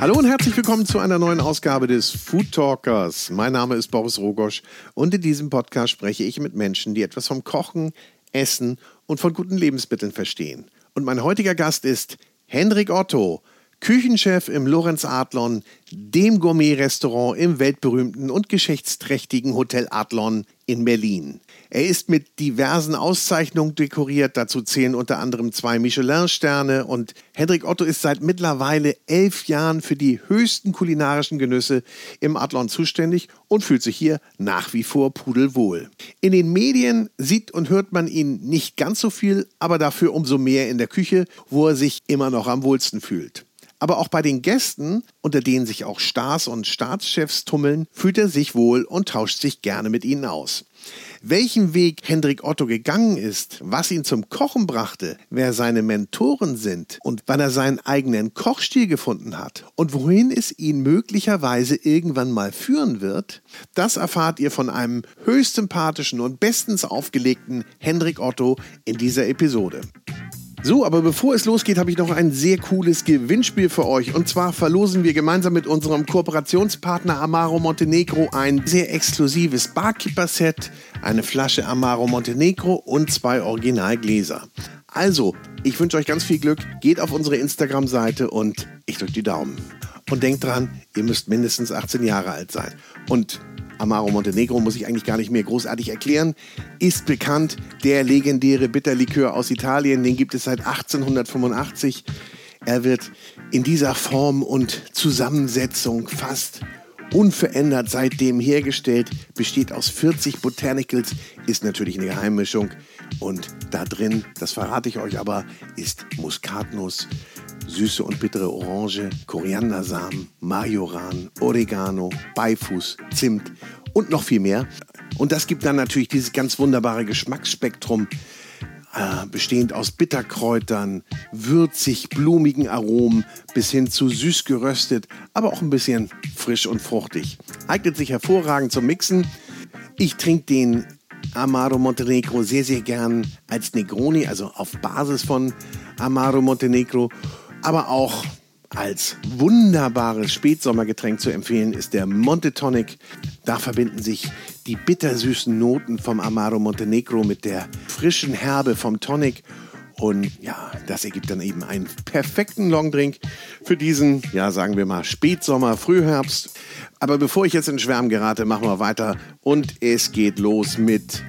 Hallo und herzlich willkommen zu einer neuen Ausgabe des Food Talkers. Mein Name ist Boris Rogosch und in diesem Podcast spreche ich mit Menschen, die etwas vom Kochen, Essen und von guten Lebensmitteln verstehen. Und mein heutiger Gast ist Hendrik Otto, Küchenchef im Lorenz Adlon, dem Gourmet-Restaurant im weltberühmten und geschichtsträchtigen Hotel Adlon in Berlin. Er ist mit diversen Auszeichnungen dekoriert, dazu zählen unter anderem zwei Michelin-Sterne und Hendrik Otto ist seit mittlerweile elf Jahren für die höchsten kulinarischen Genüsse im Adlon zuständig und fühlt sich hier nach wie vor pudelwohl. In den Medien sieht und hört man ihn nicht ganz so viel, aber dafür umso mehr in der Küche, wo er sich immer noch am wohlsten fühlt. Aber auch bei den Gästen, unter denen sich auch Stars und Staatschefs tummeln, fühlt er sich wohl und tauscht sich gerne mit ihnen aus. Welchen Weg Hendrik Otto gegangen ist, was ihn zum Kochen brachte, wer seine Mentoren sind und wann er seinen eigenen Kochstil gefunden hat und wohin es ihn möglicherweise irgendwann mal führen wird, das erfahrt ihr von einem höchst sympathischen und bestens aufgelegten Hendrik Otto in dieser Episode. So, aber bevor es losgeht, habe ich noch ein sehr cooles Gewinnspiel für euch. Und zwar verlosen wir gemeinsam mit unserem Kooperationspartner Amaro Montenegro ein sehr exklusives Barkeeper-Set, eine Flasche Amaro Montenegro und zwei Originalgläser. Also, ich wünsche euch ganz viel Glück. Geht auf unsere Instagram-Seite und ich drücke die Daumen. Und denkt dran, ihr müsst mindestens 18 Jahre alt sein. Und Amaro Montenegro muss ich eigentlich gar nicht mehr großartig erklären, ist bekannt. Der legendäre Bitterlikör aus Italien, den gibt es seit 1885. Er wird in dieser Form und Zusammensetzung fast unverändert seitdem hergestellt, besteht aus 40 Botanicals, ist natürlich eine Geheimmischung. Und da drin, das verrate ich euch aber, ist Muskatnuss, süße und bittere Orange, Koriandersamen, Majoran, Oregano, Beifuß, Zimt und noch viel mehr. Und das gibt dann natürlich dieses ganz wunderbare Geschmacksspektrum, äh, bestehend aus Bitterkräutern, würzig, blumigen Aromen bis hin zu süß geröstet, aber auch ein bisschen frisch und fruchtig. Eignet sich hervorragend zum Mixen. Ich trinke den Amaro Montenegro sehr, sehr gern als Negroni, also auf Basis von Amaro Montenegro aber auch als wunderbares Spätsommergetränk zu empfehlen ist der Monte Tonic. Da verbinden sich die bittersüßen Noten vom Amaro Montenegro mit der frischen Herbe vom Tonic. Und ja, das ergibt dann eben einen perfekten Longdrink für diesen, ja, sagen wir mal, Spätsommer, Frühherbst. Aber bevor ich jetzt in Schwärmen gerate, machen wir weiter. Und es geht los mit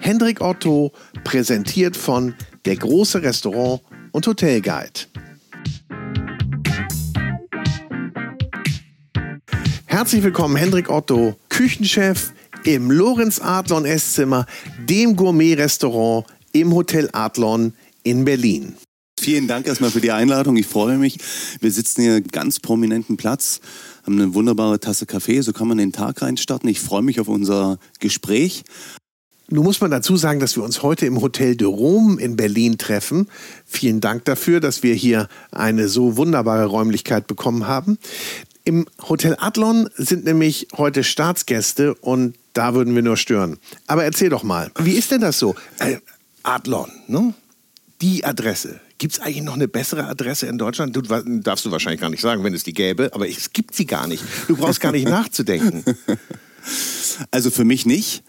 Hendrik Otto, präsentiert von Der große Restaurant und Hotelguide. Herzlich willkommen, Hendrik Otto, Küchenchef im Lorenz Adlon Esszimmer, dem Gourmet-Restaurant im Hotel Adlon in Berlin. Vielen Dank erstmal für die Einladung. Ich freue mich. Wir sitzen hier ganz prominenten Platz, haben eine wunderbare Tasse Kaffee. So kann man den Tag reinstarten. Ich freue mich auf unser Gespräch. Nun muss man dazu sagen, dass wir uns heute im Hotel de Rome in Berlin treffen. Vielen Dank dafür, dass wir hier eine so wunderbare Räumlichkeit bekommen haben. Im Hotel Adlon sind nämlich heute Staatsgäste und da würden wir nur stören. Aber erzähl doch mal, wie ist denn das so? Äh, Adlon, ne? Die Adresse. Gibt es eigentlich noch eine bessere Adresse in Deutschland? Du, darfst du wahrscheinlich gar nicht sagen, wenn es die gäbe, aber es gibt sie gar nicht. Du brauchst gar nicht nachzudenken. Also für mich nicht.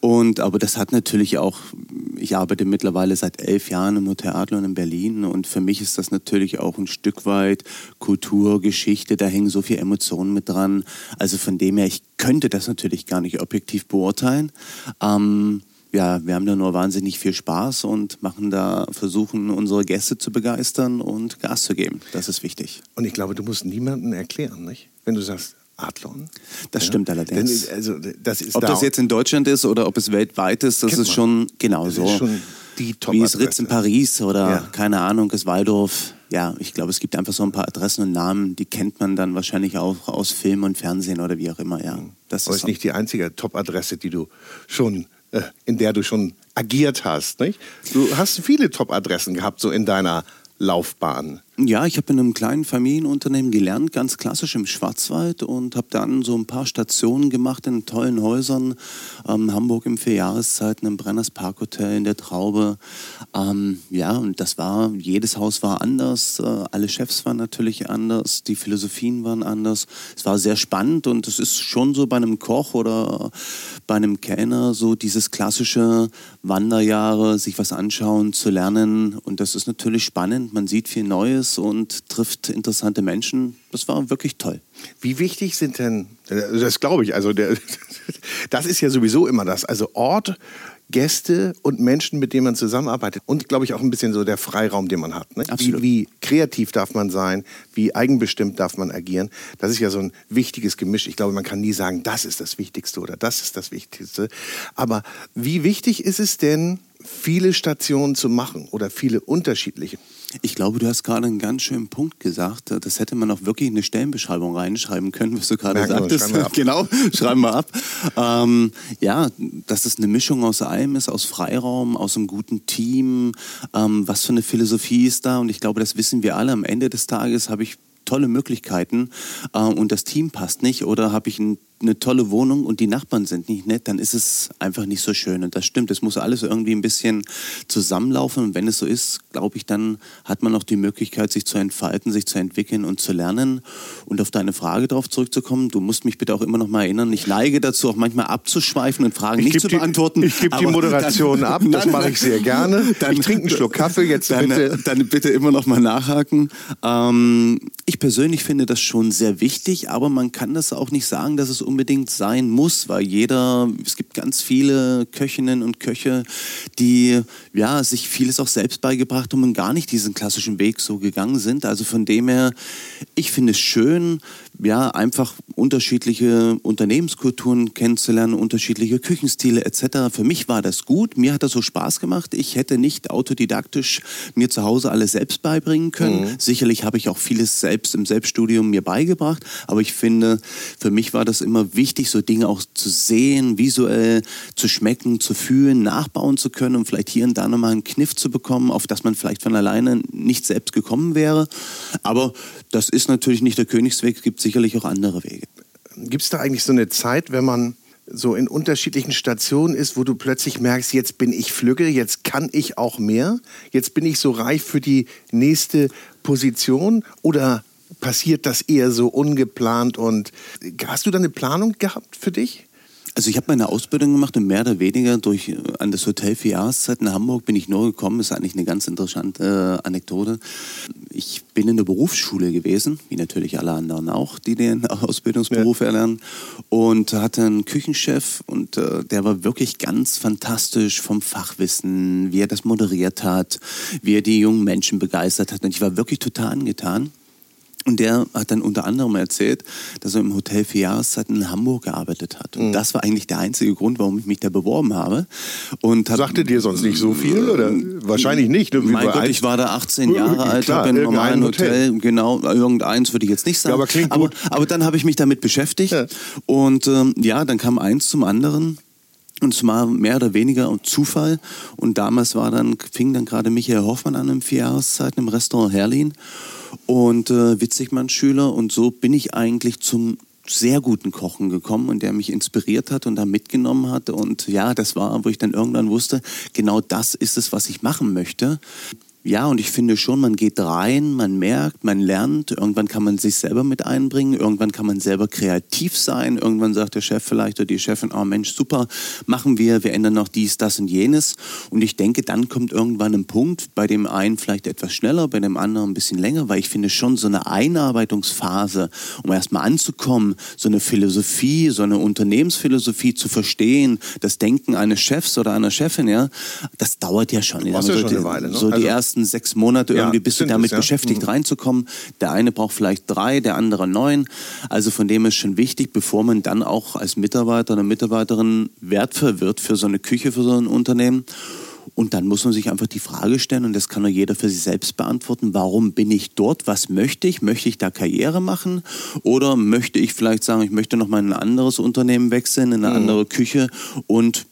Und aber das hat natürlich auch, ich arbeite mittlerweile seit elf Jahren im Hotel Adlon in Berlin und für mich ist das natürlich auch ein Stück weit Kultur, Geschichte, da hängen so viele Emotionen mit dran. Also von dem her, ich könnte das natürlich gar nicht objektiv beurteilen. Ähm, ja, wir haben da nur wahnsinnig viel Spaß und machen da, versuchen unsere Gäste zu begeistern und Gas zu geben. Das ist wichtig. Und ich glaube, du musst niemandem erklären, nicht? Wenn du sagst, Adlon. Das ja. stimmt allerdings. Denn, also, das ob da das jetzt in Deutschland ist oder ob es weltweit ist, das ist schon genau das so. Ist schon die top Wie es Ritz in Paris oder ja. keine Ahnung, das Waldorf. Ja, ich glaube, es gibt einfach so ein paar Adressen und Namen, die kennt man dann wahrscheinlich auch aus Film und Fernsehen oder wie auch immer. Ja, mhm. das Aber ist, ist nicht die einzige Top-Adresse, die du schon äh, in der du schon agiert hast. Nicht? Du hast viele Top-Adressen gehabt, so in deiner Laufbahn. Ja, ich habe in einem kleinen Familienunternehmen gelernt, ganz klassisch im Schwarzwald und habe dann so ein paar Stationen gemacht in tollen Häusern. Ähm, Hamburg im Vierjahreszeiten, im Brenners Parkhotel, in der Traube. Ähm, ja, und das war, jedes Haus war anders, äh, alle Chefs waren natürlich anders, die Philosophien waren anders. Es war sehr spannend und es ist schon so bei einem Koch oder bei einem Kellner so dieses klassische Wanderjahre, sich was anschauen, zu lernen und das ist natürlich spannend. Man sieht viel Neues und trifft interessante Menschen. Das war wirklich toll. Wie wichtig sind denn, das glaube ich, also der, das ist ja sowieso immer das, also Ort, Gäste und Menschen, mit denen man zusammenarbeitet und glaube ich auch ein bisschen so der Freiraum, den man hat. Ne? Wie, wie, kreativ darf man sein, wie eigenbestimmt darf man agieren. Das ist ja so ein wichtiges Gemisch. Ich glaube, man kann nie sagen, das ist das Wichtigste oder das ist das Wichtigste. Aber wie wichtig ist es denn, viele Stationen zu machen oder viele unterschiedliche? Ich glaube, du hast gerade einen ganz schönen Punkt gesagt. Das hätte man auch wirklich in eine Stellenbeschreibung reinschreiben können, was du gerade Merken sagtest. Schreiben genau, schreiben wir ab. Ähm, ja, dass es eine Mischung aus allem ist, aus Freiraum, aus einem guten Team. Ähm, was für eine Philosophie ist da? Und ich glaube, das wissen wir alle. Am Ende des Tages habe ich tolle Möglichkeiten äh, und das Team passt nicht oder habe ich ein eine tolle Wohnung und die Nachbarn sind nicht nett, dann ist es einfach nicht so schön. Und das stimmt, es muss alles irgendwie ein bisschen zusammenlaufen. Und wenn es so ist, glaube ich, dann hat man auch die Möglichkeit, sich zu entfalten, sich zu entwickeln und zu lernen. Und auf deine Frage darauf zurückzukommen, du musst mich bitte auch immer noch mal erinnern, ich neige dazu, auch manchmal abzuschweifen und Fragen ich nicht zu die, beantworten. Ich gebe die Moderation dann, ab, das mache ich sehr gerne. Dann, ich trinke einen Schluck Kaffee jetzt dann, bitte. Dann bitte immer noch mal nachhaken. Ähm, ich persönlich finde das schon sehr wichtig, aber man kann das auch nicht sagen, dass es unbedingt sein muss, weil jeder, es gibt ganz viele Köchinnen und Köche, die ja sich vieles auch selbst beigebracht haben und gar nicht diesen klassischen Weg so gegangen sind. Also von dem her, ich finde es schön, ja, einfach unterschiedliche Unternehmenskulturen kennenzulernen, unterschiedliche Küchenstile etc. Für mich war das gut, mir hat das so Spaß gemacht. Ich hätte nicht autodidaktisch mir zu Hause alles selbst beibringen können. Mhm. Sicherlich habe ich auch vieles selbst im Selbststudium mir beigebracht, aber ich finde, für mich war das immer wichtig, so Dinge auch zu sehen, visuell zu schmecken, zu fühlen, nachbauen zu können und vielleicht hier und da nochmal einen Kniff zu bekommen, auf das man vielleicht von alleine nicht selbst gekommen wäre. Aber das ist natürlich nicht der Königsweg, es gibt sicherlich auch andere Wege. Gibt es da eigentlich so eine Zeit, wenn man so in unterschiedlichen Stationen ist, wo du plötzlich merkst, jetzt bin ich Flügge, jetzt kann ich auch mehr, jetzt bin ich so reif für die nächste Position oder passiert das eher so ungeplant und hast du da eine Planung gehabt für dich? Also ich habe meine Ausbildung gemacht und mehr oder weniger durch äh, an das Hotel für Jahreszeiten in Hamburg bin ich nur gekommen. Ist eigentlich eine ganz interessante äh, Anekdote. Ich bin in der Berufsschule gewesen, wie natürlich alle anderen auch, die den Ausbildungsberuf ja. erlernen, und hatte einen Küchenchef und äh, der war wirklich ganz fantastisch vom Fachwissen, wie er das moderiert hat, wie er die jungen Menschen begeistert hat. Und ich war wirklich total angetan. Und der hat dann unter anderem erzählt, dass er im Hotel für Jahreszeiten in Hamburg gearbeitet hat. Und mhm. das war eigentlich der einzige Grund, warum ich mich da beworben habe. Und Sagte dir sonst nicht so viel? Oder? Wahrscheinlich nicht. Ne? Mein Gott, ich war da 18 Jahre alt, habe in einem normalen Hotel. Hotel. Genau, irgendeins würde ich jetzt nicht sagen. Ja, aber klingt gut. Aber, aber dann habe ich mich damit beschäftigt. Ja. Und ähm, ja, dann kam eins zum anderen. Und es war mehr oder weniger Zufall. Und damals war dann, fing dann gerade Michael Hoffmann an im Vierjahreszeiten im Restaurant Herlin und äh, Witzigmann-Schüler. Und so bin ich eigentlich zum sehr guten Kochen gekommen und der mich inspiriert hat und da mitgenommen hat. Und ja, das war, wo ich dann irgendwann wusste, genau das ist es, was ich machen möchte. Ja, und ich finde schon, man geht rein, man merkt, man lernt, irgendwann kann man sich selber mit einbringen, irgendwann kann man selber kreativ sein, irgendwann sagt der Chef vielleicht oder die Chefin, oh Mensch, super, machen wir, wir ändern noch dies, das und jenes. Und ich denke, dann kommt irgendwann ein Punkt, bei dem einen vielleicht etwas schneller, bei dem anderen ein bisschen länger, weil ich finde schon so eine Einarbeitungsphase, um erstmal anzukommen, so eine Philosophie, so eine Unternehmensphilosophie zu verstehen, das Denken eines Chefs oder einer Chefin, ja, das dauert ja schon. Das ja schon eine Weile, ne? So also die ersten ersten sechs Monate irgendwie ja, bist du damit das, ja. beschäftigt, mhm. reinzukommen. Der eine braucht vielleicht drei, der andere neun. Also von dem ist schon wichtig, bevor man dann auch als Mitarbeiter oder Mitarbeiterin wertvoll wird für so eine Küche, für so ein Unternehmen. Und dann muss man sich einfach die Frage stellen, und das kann nur jeder für sich selbst beantworten, warum bin ich dort? Was möchte ich? Möchte ich da Karriere machen? Oder möchte ich vielleicht sagen, ich möchte noch mal in ein anderes Unternehmen wechseln, in eine mhm. andere Küche und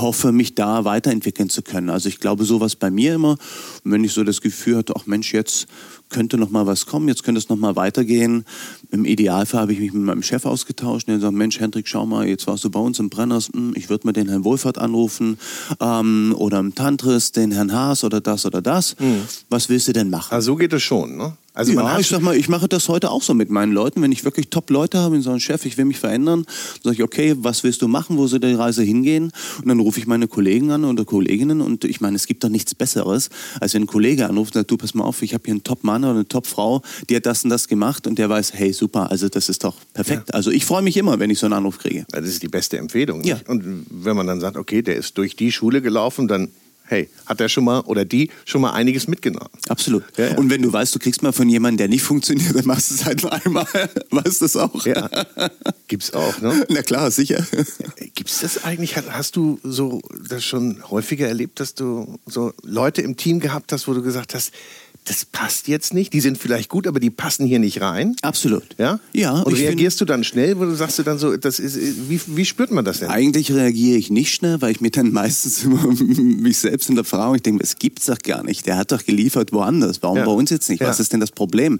hoffe, mich da weiterentwickeln zu können. Also ich glaube, sowas bei mir immer. Und wenn ich so das Gefühl hatte, ach Mensch, jetzt könnte noch mal was kommen, jetzt könnte es noch mal weitergehen. Im Idealfall habe ich mich mit meinem Chef ausgetauscht und er sagt, Mensch, Hendrik, schau mal, jetzt warst du bei uns im Brenners, hm, ich würde mal den Herrn Wohlfahrt anrufen ähm, oder im Tantris den Herrn Haas oder das oder das. Mhm. Was willst du denn machen? Also so geht es schon, ne? Also ja, ich sag mal, ich mache das heute auch so mit meinen Leuten. Wenn ich wirklich Top-Leute habe, so einen Chef, ich will mich verändern, sage ich, okay, was willst du machen, wo soll die Reise hingehen? Und dann rufe ich meine Kollegen an oder Kolleginnen und ich meine, es gibt doch nichts Besseres, als wenn ein Kollege anruft und sagt, du pass mal auf, ich habe hier einen Top-Mann oder eine Top-Frau, die hat das und das gemacht und der weiß, hey, super, also das ist doch perfekt. Ja. Also ich freue mich immer, wenn ich so einen Anruf kriege. Das ist die beste Empfehlung. Ja. Und wenn man dann sagt, okay, der ist durch die Schule gelaufen, dann hey, hat der schon mal oder die schon mal einiges mitgenommen. Absolut. Ja, ja. Und wenn du weißt, du kriegst mal von jemandem, der nicht funktioniert, dann machst du es halt nur einmal. weißt du das auch? Ja. Gibt's auch, ne? Na klar, sicher. Gibt's das eigentlich? Hast du so das schon häufiger erlebt, dass du so Leute im Team gehabt hast, wo du gesagt hast, das passt jetzt nicht. Die sind vielleicht gut, aber die passen hier nicht rein. Absolut. Ja? Ja. Und reagierst du dann schnell, wo du sagst du dann so, das ist, wie, wie spürt man das denn? Eigentlich reagiere ich nicht schnell, weil ich mir dann meistens immer mich selbst hinterfrage. Ich denke, es gibt's doch gar nicht. Der hat doch geliefert woanders. Warum ja. bei uns jetzt nicht? Ja. Was ist denn das Problem?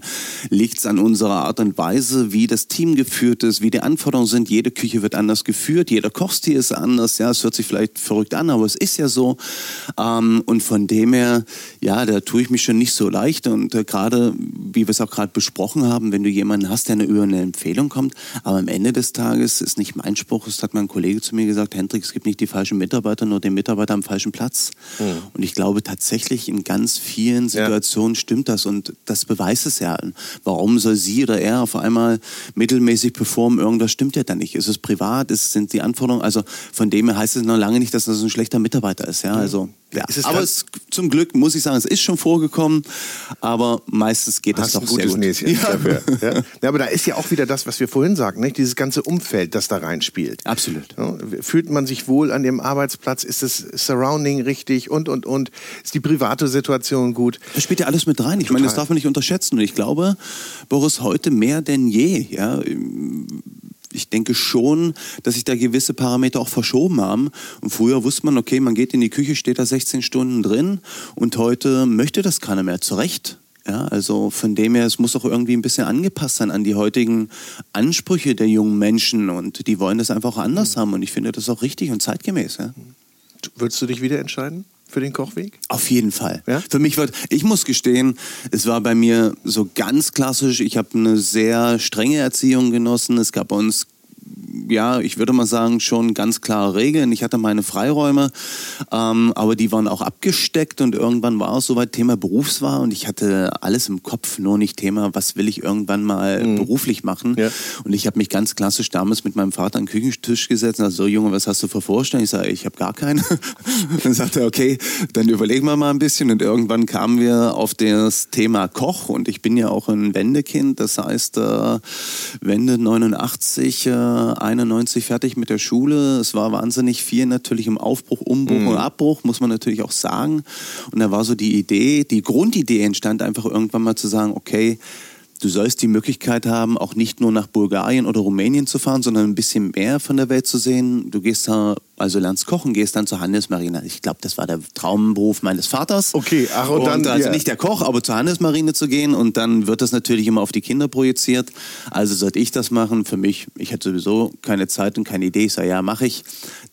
Liegt es an unserer Art und Weise, wie das Team geführt ist, wie die Anforderungen sind? Jede Küche wird anders geführt, jeder Kochstil ist anders. Ja, es hört sich vielleicht verrückt an, aber es ist ja so. Ähm, und von dem her, ja, da tue ich mich schon nicht so leicht. Und äh, gerade, wie wir es auch gerade besprochen haben, wenn du jemanden hast, der eine, über eine Empfehlung kommt, aber am Ende des Tages ist nicht mein Spruch, es hat mein Kollege zu mir gesagt, Hendrik, es gibt nicht die falschen Mitarbeiter, nur den Mitarbeiter am falschen Platz. Mhm. Und ich glaube tatsächlich, in ganz vielen Situationen ja. stimmt das und das beweist es ja. Warum soll sie oder er auf einmal mittelmäßig performen? Irgendwas stimmt ja dann nicht. Ist es privat? Ist, sind die Anforderungen? Also von dem her heißt es noch lange nicht, dass das ein schlechter Mitarbeiter ist. Ja, also ja, aber es, zum Glück muss ich sagen, es ist schon vorgekommen, aber meistens geht das doch ein gutes sehr gut. Ja. Dafür, ja. ja. aber da ist ja auch wieder das, was wir vorhin sagten, nicht? dieses ganze Umfeld, das da reinspielt. Absolut. Fühlt man sich wohl an dem Arbeitsplatz? Ist das Surrounding richtig und, und, und? Ist die private Situation gut? Das spielt ja alles mit rein. Ich Total. meine, das darf man nicht unterschätzen. Und ich glaube, Boris, heute mehr denn je, ja, ich denke schon, dass sich da gewisse Parameter auch verschoben haben. Und früher wusste man, okay, man geht in die Küche, steht da 16 Stunden drin und heute möchte das keiner mehr. Zu Recht. Ja, also von dem her, es muss auch irgendwie ein bisschen angepasst sein an die heutigen Ansprüche der jungen Menschen und die wollen das einfach auch anders mhm. haben und ich finde das auch richtig und zeitgemäß. Ja. Würdest du dich wieder entscheiden? Für den Kochweg? Auf jeden Fall. Ja? Für mich wird, ich muss gestehen, es war bei mir so ganz klassisch. Ich habe eine sehr strenge Erziehung genossen. Es gab bei uns ja, ich würde mal sagen, schon ganz klare Regeln. Ich hatte meine Freiräume, ähm, aber die waren auch abgesteckt und irgendwann war es soweit Thema Berufswahl und ich hatte alles im Kopf, nur nicht Thema, was will ich irgendwann mal mhm. beruflich machen. Ja. Und ich habe mich ganz klassisch damals mit meinem Vater an den Küchentisch gesetzt und gesagt, so Junge, was hast du für Vorstellungen? Ich sage, ich habe gar keine. dann sagte er, okay, dann überlegen wir mal ein bisschen und irgendwann kamen wir auf das Thema Koch und ich bin ja auch ein Wendekind, das heißt äh, Wende 89, äh, 91 fertig mit der Schule. Es war wahnsinnig viel natürlich im Aufbruch, Umbruch mhm. und Abbruch, muss man natürlich auch sagen. Und da war so die Idee, die Grundidee entstand einfach irgendwann mal zu sagen, okay, du sollst die Möglichkeit haben, auch nicht nur nach Bulgarien oder Rumänien zu fahren, sondern ein bisschen mehr von der Welt zu sehen. Du gehst da, also lernst kochen, gehst dann zur Handelsmarine. Ich glaube, das war der Traumberuf meines Vaters. Okay, ach und, und dann also ja. nicht der Koch, aber zur Handelsmarine zu gehen und dann wird das natürlich immer auf die Kinder projiziert. Also sollte ich das machen. Für mich, ich hatte sowieso keine Zeit und keine Idee. Ich sage, ja, mache ich.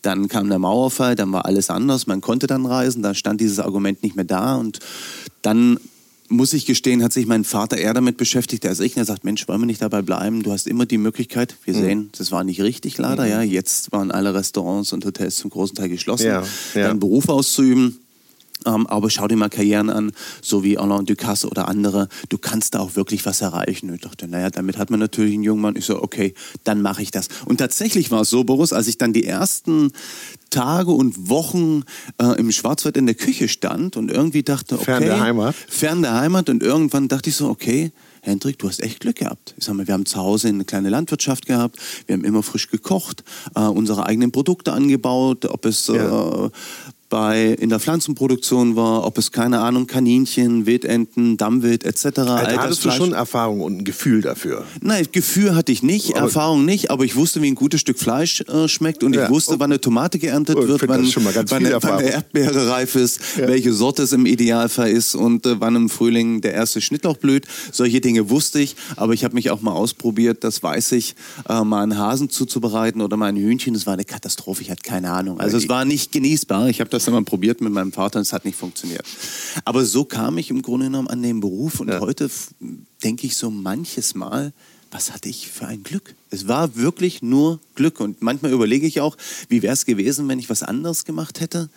Dann kam der Mauerfall, dann war alles anders. Man konnte dann reisen, da stand dieses Argument nicht mehr da und dann muss ich gestehen, hat sich mein Vater eher damit beschäftigt als ich. Er sagt, Mensch, wollen wir nicht dabei bleiben? Du hast immer die Möglichkeit. Wir mhm. sehen, das war nicht richtig leider. Mhm. Ja, jetzt waren alle Restaurants und Hotels zum großen Teil geschlossen. Ja, ja. Deinen Beruf auszuüben. Ähm, aber schau dir mal Karrieren an, so wie Alain Ducasse oder andere. Du kannst da auch wirklich was erreichen. Und ich dachte, naja, damit hat man natürlich einen jungen Mann. Ich so, okay, dann mache ich das. Und tatsächlich war es so, Boris, als ich dann die ersten Tage und Wochen äh, im Schwarzwald in der Küche stand und irgendwie dachte, okay. Fern der Heimat. Fern der Heimat. Und irgendwann dachte ich so, okay, Hendrik, du hast echt Glück gehabt. Ich sag mal, wir haben zu Hause eine kleine Landwirtschaft gehabt, wir haben immer frisch gekocht, äh, unsere eigenen Produkte angebaut, ob es ja. äh, bei, in der Pflanzenproduktion war, ob es, keine Ahnung, Kaninchen, Wildenten, Dammwild etc. Also hattest du schon Erfahrung und ein Gefühl dafür? Nein, Gefühl hatte ich nicht, aber Erfahrung nicht, aber ich wusste, wie ein gutes Stück Fleisch äh, schmeckt und ja. ich wusste, wann eine Tomate geerntet oh, wird, wann, wann, eine, wann, eine, Erdbeere reif ist, ja. welche Sorte es im Idealfall ist und äh, wann im Frühling der erste Schnittlauch blüht. Solche Dinge wusste ich, aber ich habe mich auch mal ausprobiert, das weiß ich, äh, mal einen Hasen zuzubereiten oder mal ein Hühnchen. Das war eine Katastrophe, ich hatte keine Ahnung. Also es war nicht genießbar. Ich habe das immer probiert mit meinem Vater und es hat nicht funktioniert. Aber so kam ich im Grunde genommen an den Beruf und ja. heute denke ich so manches Mal, was hatte ich für ein Glück? Es war wirklich nur Glück. Und manchmal überlege ich auch, wie wäre es gewesen, wenn ich was anderes gemacht hätte?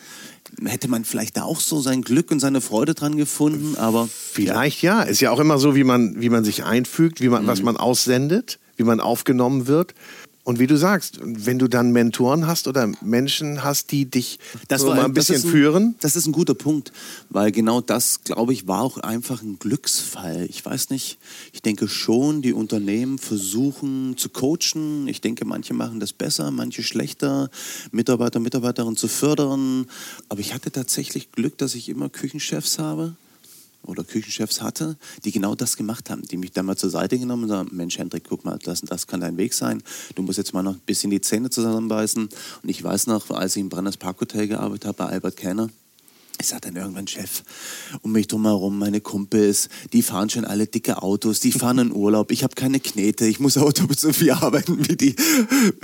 Hätte man vielleicht da auch so sein Glück und seine Freude dran gefunden? Aber vielleicht ja. Ist ja auch immer so, wie man, wie man sich einfügt, wie man, mhm. was man aussendet, wie man aufgenommen wird. Und wie du sagst, wenn du dann Mentoren hast oder Menschen hast, die dich das so war, mal ein bisschen ein, führen. Das ist ein guter Punkt, weil genau das, glaube ich, war auch einfach ein Glücksfall. Ich weiß nicht, ich denke schon, die Unternehmen versuchen zu coachen. Ich denke, manche machen das besser, manche schlechter, Mitarbeiter, Mitarbeiterinnen zu fördern. Aber ich hatte tatsächlich Glück, dass ich immer Küchenchefs habe oder Küchenchefs hatte, die genau das gemacht haben, die mich dann mal zur Seite genommen und sagen, Mensch Hendrik, guck mal, das das kann dein Weg sein. Du musst jetzt mal noch ein bisschen die Zähne zusammenbeißen. Und ich weiß noch, als ich im Brenners Parkhotel gearbeitet habe bei Albert Kenner, ich sagte dann irgendwann, Chef, um mich drumherum, meine Kumpels, die fahren schon alle dicke Autos, die fahren in Urlaub, ich habe keine Knete, ich muss auch doppelt so viel arbeiten wie die.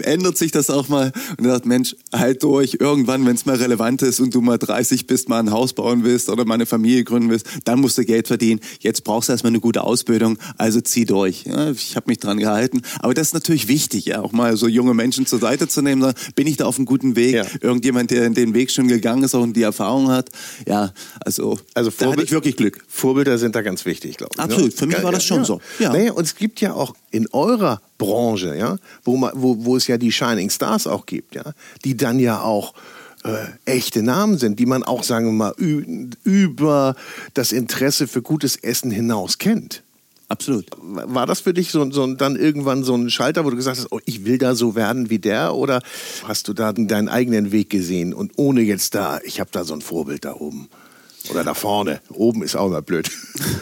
Ändert sich das auch mal? Und er sagt, Mensch, halt durch, irgendwann, wenn es mal relevant ist und du mal 30 bist, mal ein Haus bauen willst oder mal eine Familie gründen willst, dann musst du Geld verdienen. Jetzt brauchst du erstmal eine gute Ausbildung, also zieh durch. Ja, ich habe mich dran gehalten. Aber das ist natürlich wichtig, ja, auch mal so junge Menschen zur Seite zu nehmen. Bin ich da auf einem guten Weg? Ja. Irgendjemand, der den Weg schon gegangen ist, auch die Erfahrung hat ja, also, also da hatte ich wirklich Glück. Vorbilder sind da ganz wichtig, glaube ich. Ne? Absolut, ne? für mich war das schon ja. so. Ja. Naja, und es gibt ja auch in eurer Branche, ja, wo, man, wo, wo es ja die Shining Stars auch gibt, ja, die dann ja auch äh, echte Namen sind, die man auch, sagen wir mal, über das Interesse für gutes Essen hinaus kennt. Absolut. War das für dich so, so, dann irgendwann so ein Schalter, wo du gesagt hast, oh, ich will da so werden wie der? Oder hast du da deinen eigenen Weg gesehen und ohne jetzt da, ich habe da so ein Vorbild da oben? Oder da vorne. Oben ist auch mal blöd.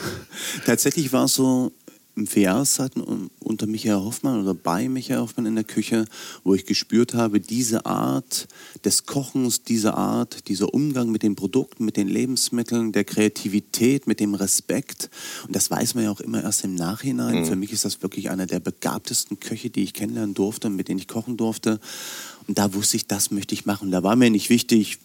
Tatsächlich war es so, Jahreszeiten unter Michael Hoffmann oder bei Michael Hoffmann in der Küche, wo ich gespürt habe, diese Art des Kochens, diese Art, dieser Umgang mit den Produkten, mit den Lebensmitteln, der Kreativität, mit dem Respekt. Und das weiß man ja auch immer erst im Nachhinein. Mhm. Für mich ist das wirklich einer der begabtesten Köche, die ich kennenlernen durfte, mit denen ich kochen durfte. Und da wusste ich, das möchte ich machen. Da war mir nicht wichtig,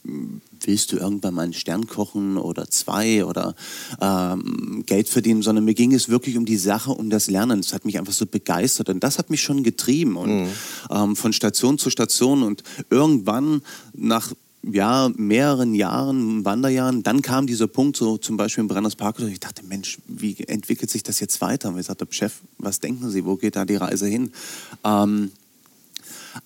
willst du irgendwann mal einen Stern kochen oder zwei oder ähm, Geld verdienen, sondern mir ging es wirklich um die Sache, um das Lernen. Das hat mich einfach so begeistert und das hat mich schon getrieben und mhm. ähm, von Station zu Station und irgendwann nach ja, mehreren Jahren, Wanderjahren, dann kam dieser Punkt, so zum Beispiel im Brenners Park, und ich dachte, Mensch, wie entwickelt sich das jetzt weiter? Und ich sagte, Chef, was denken Sie, wo geht da die Reise hin? Ähm,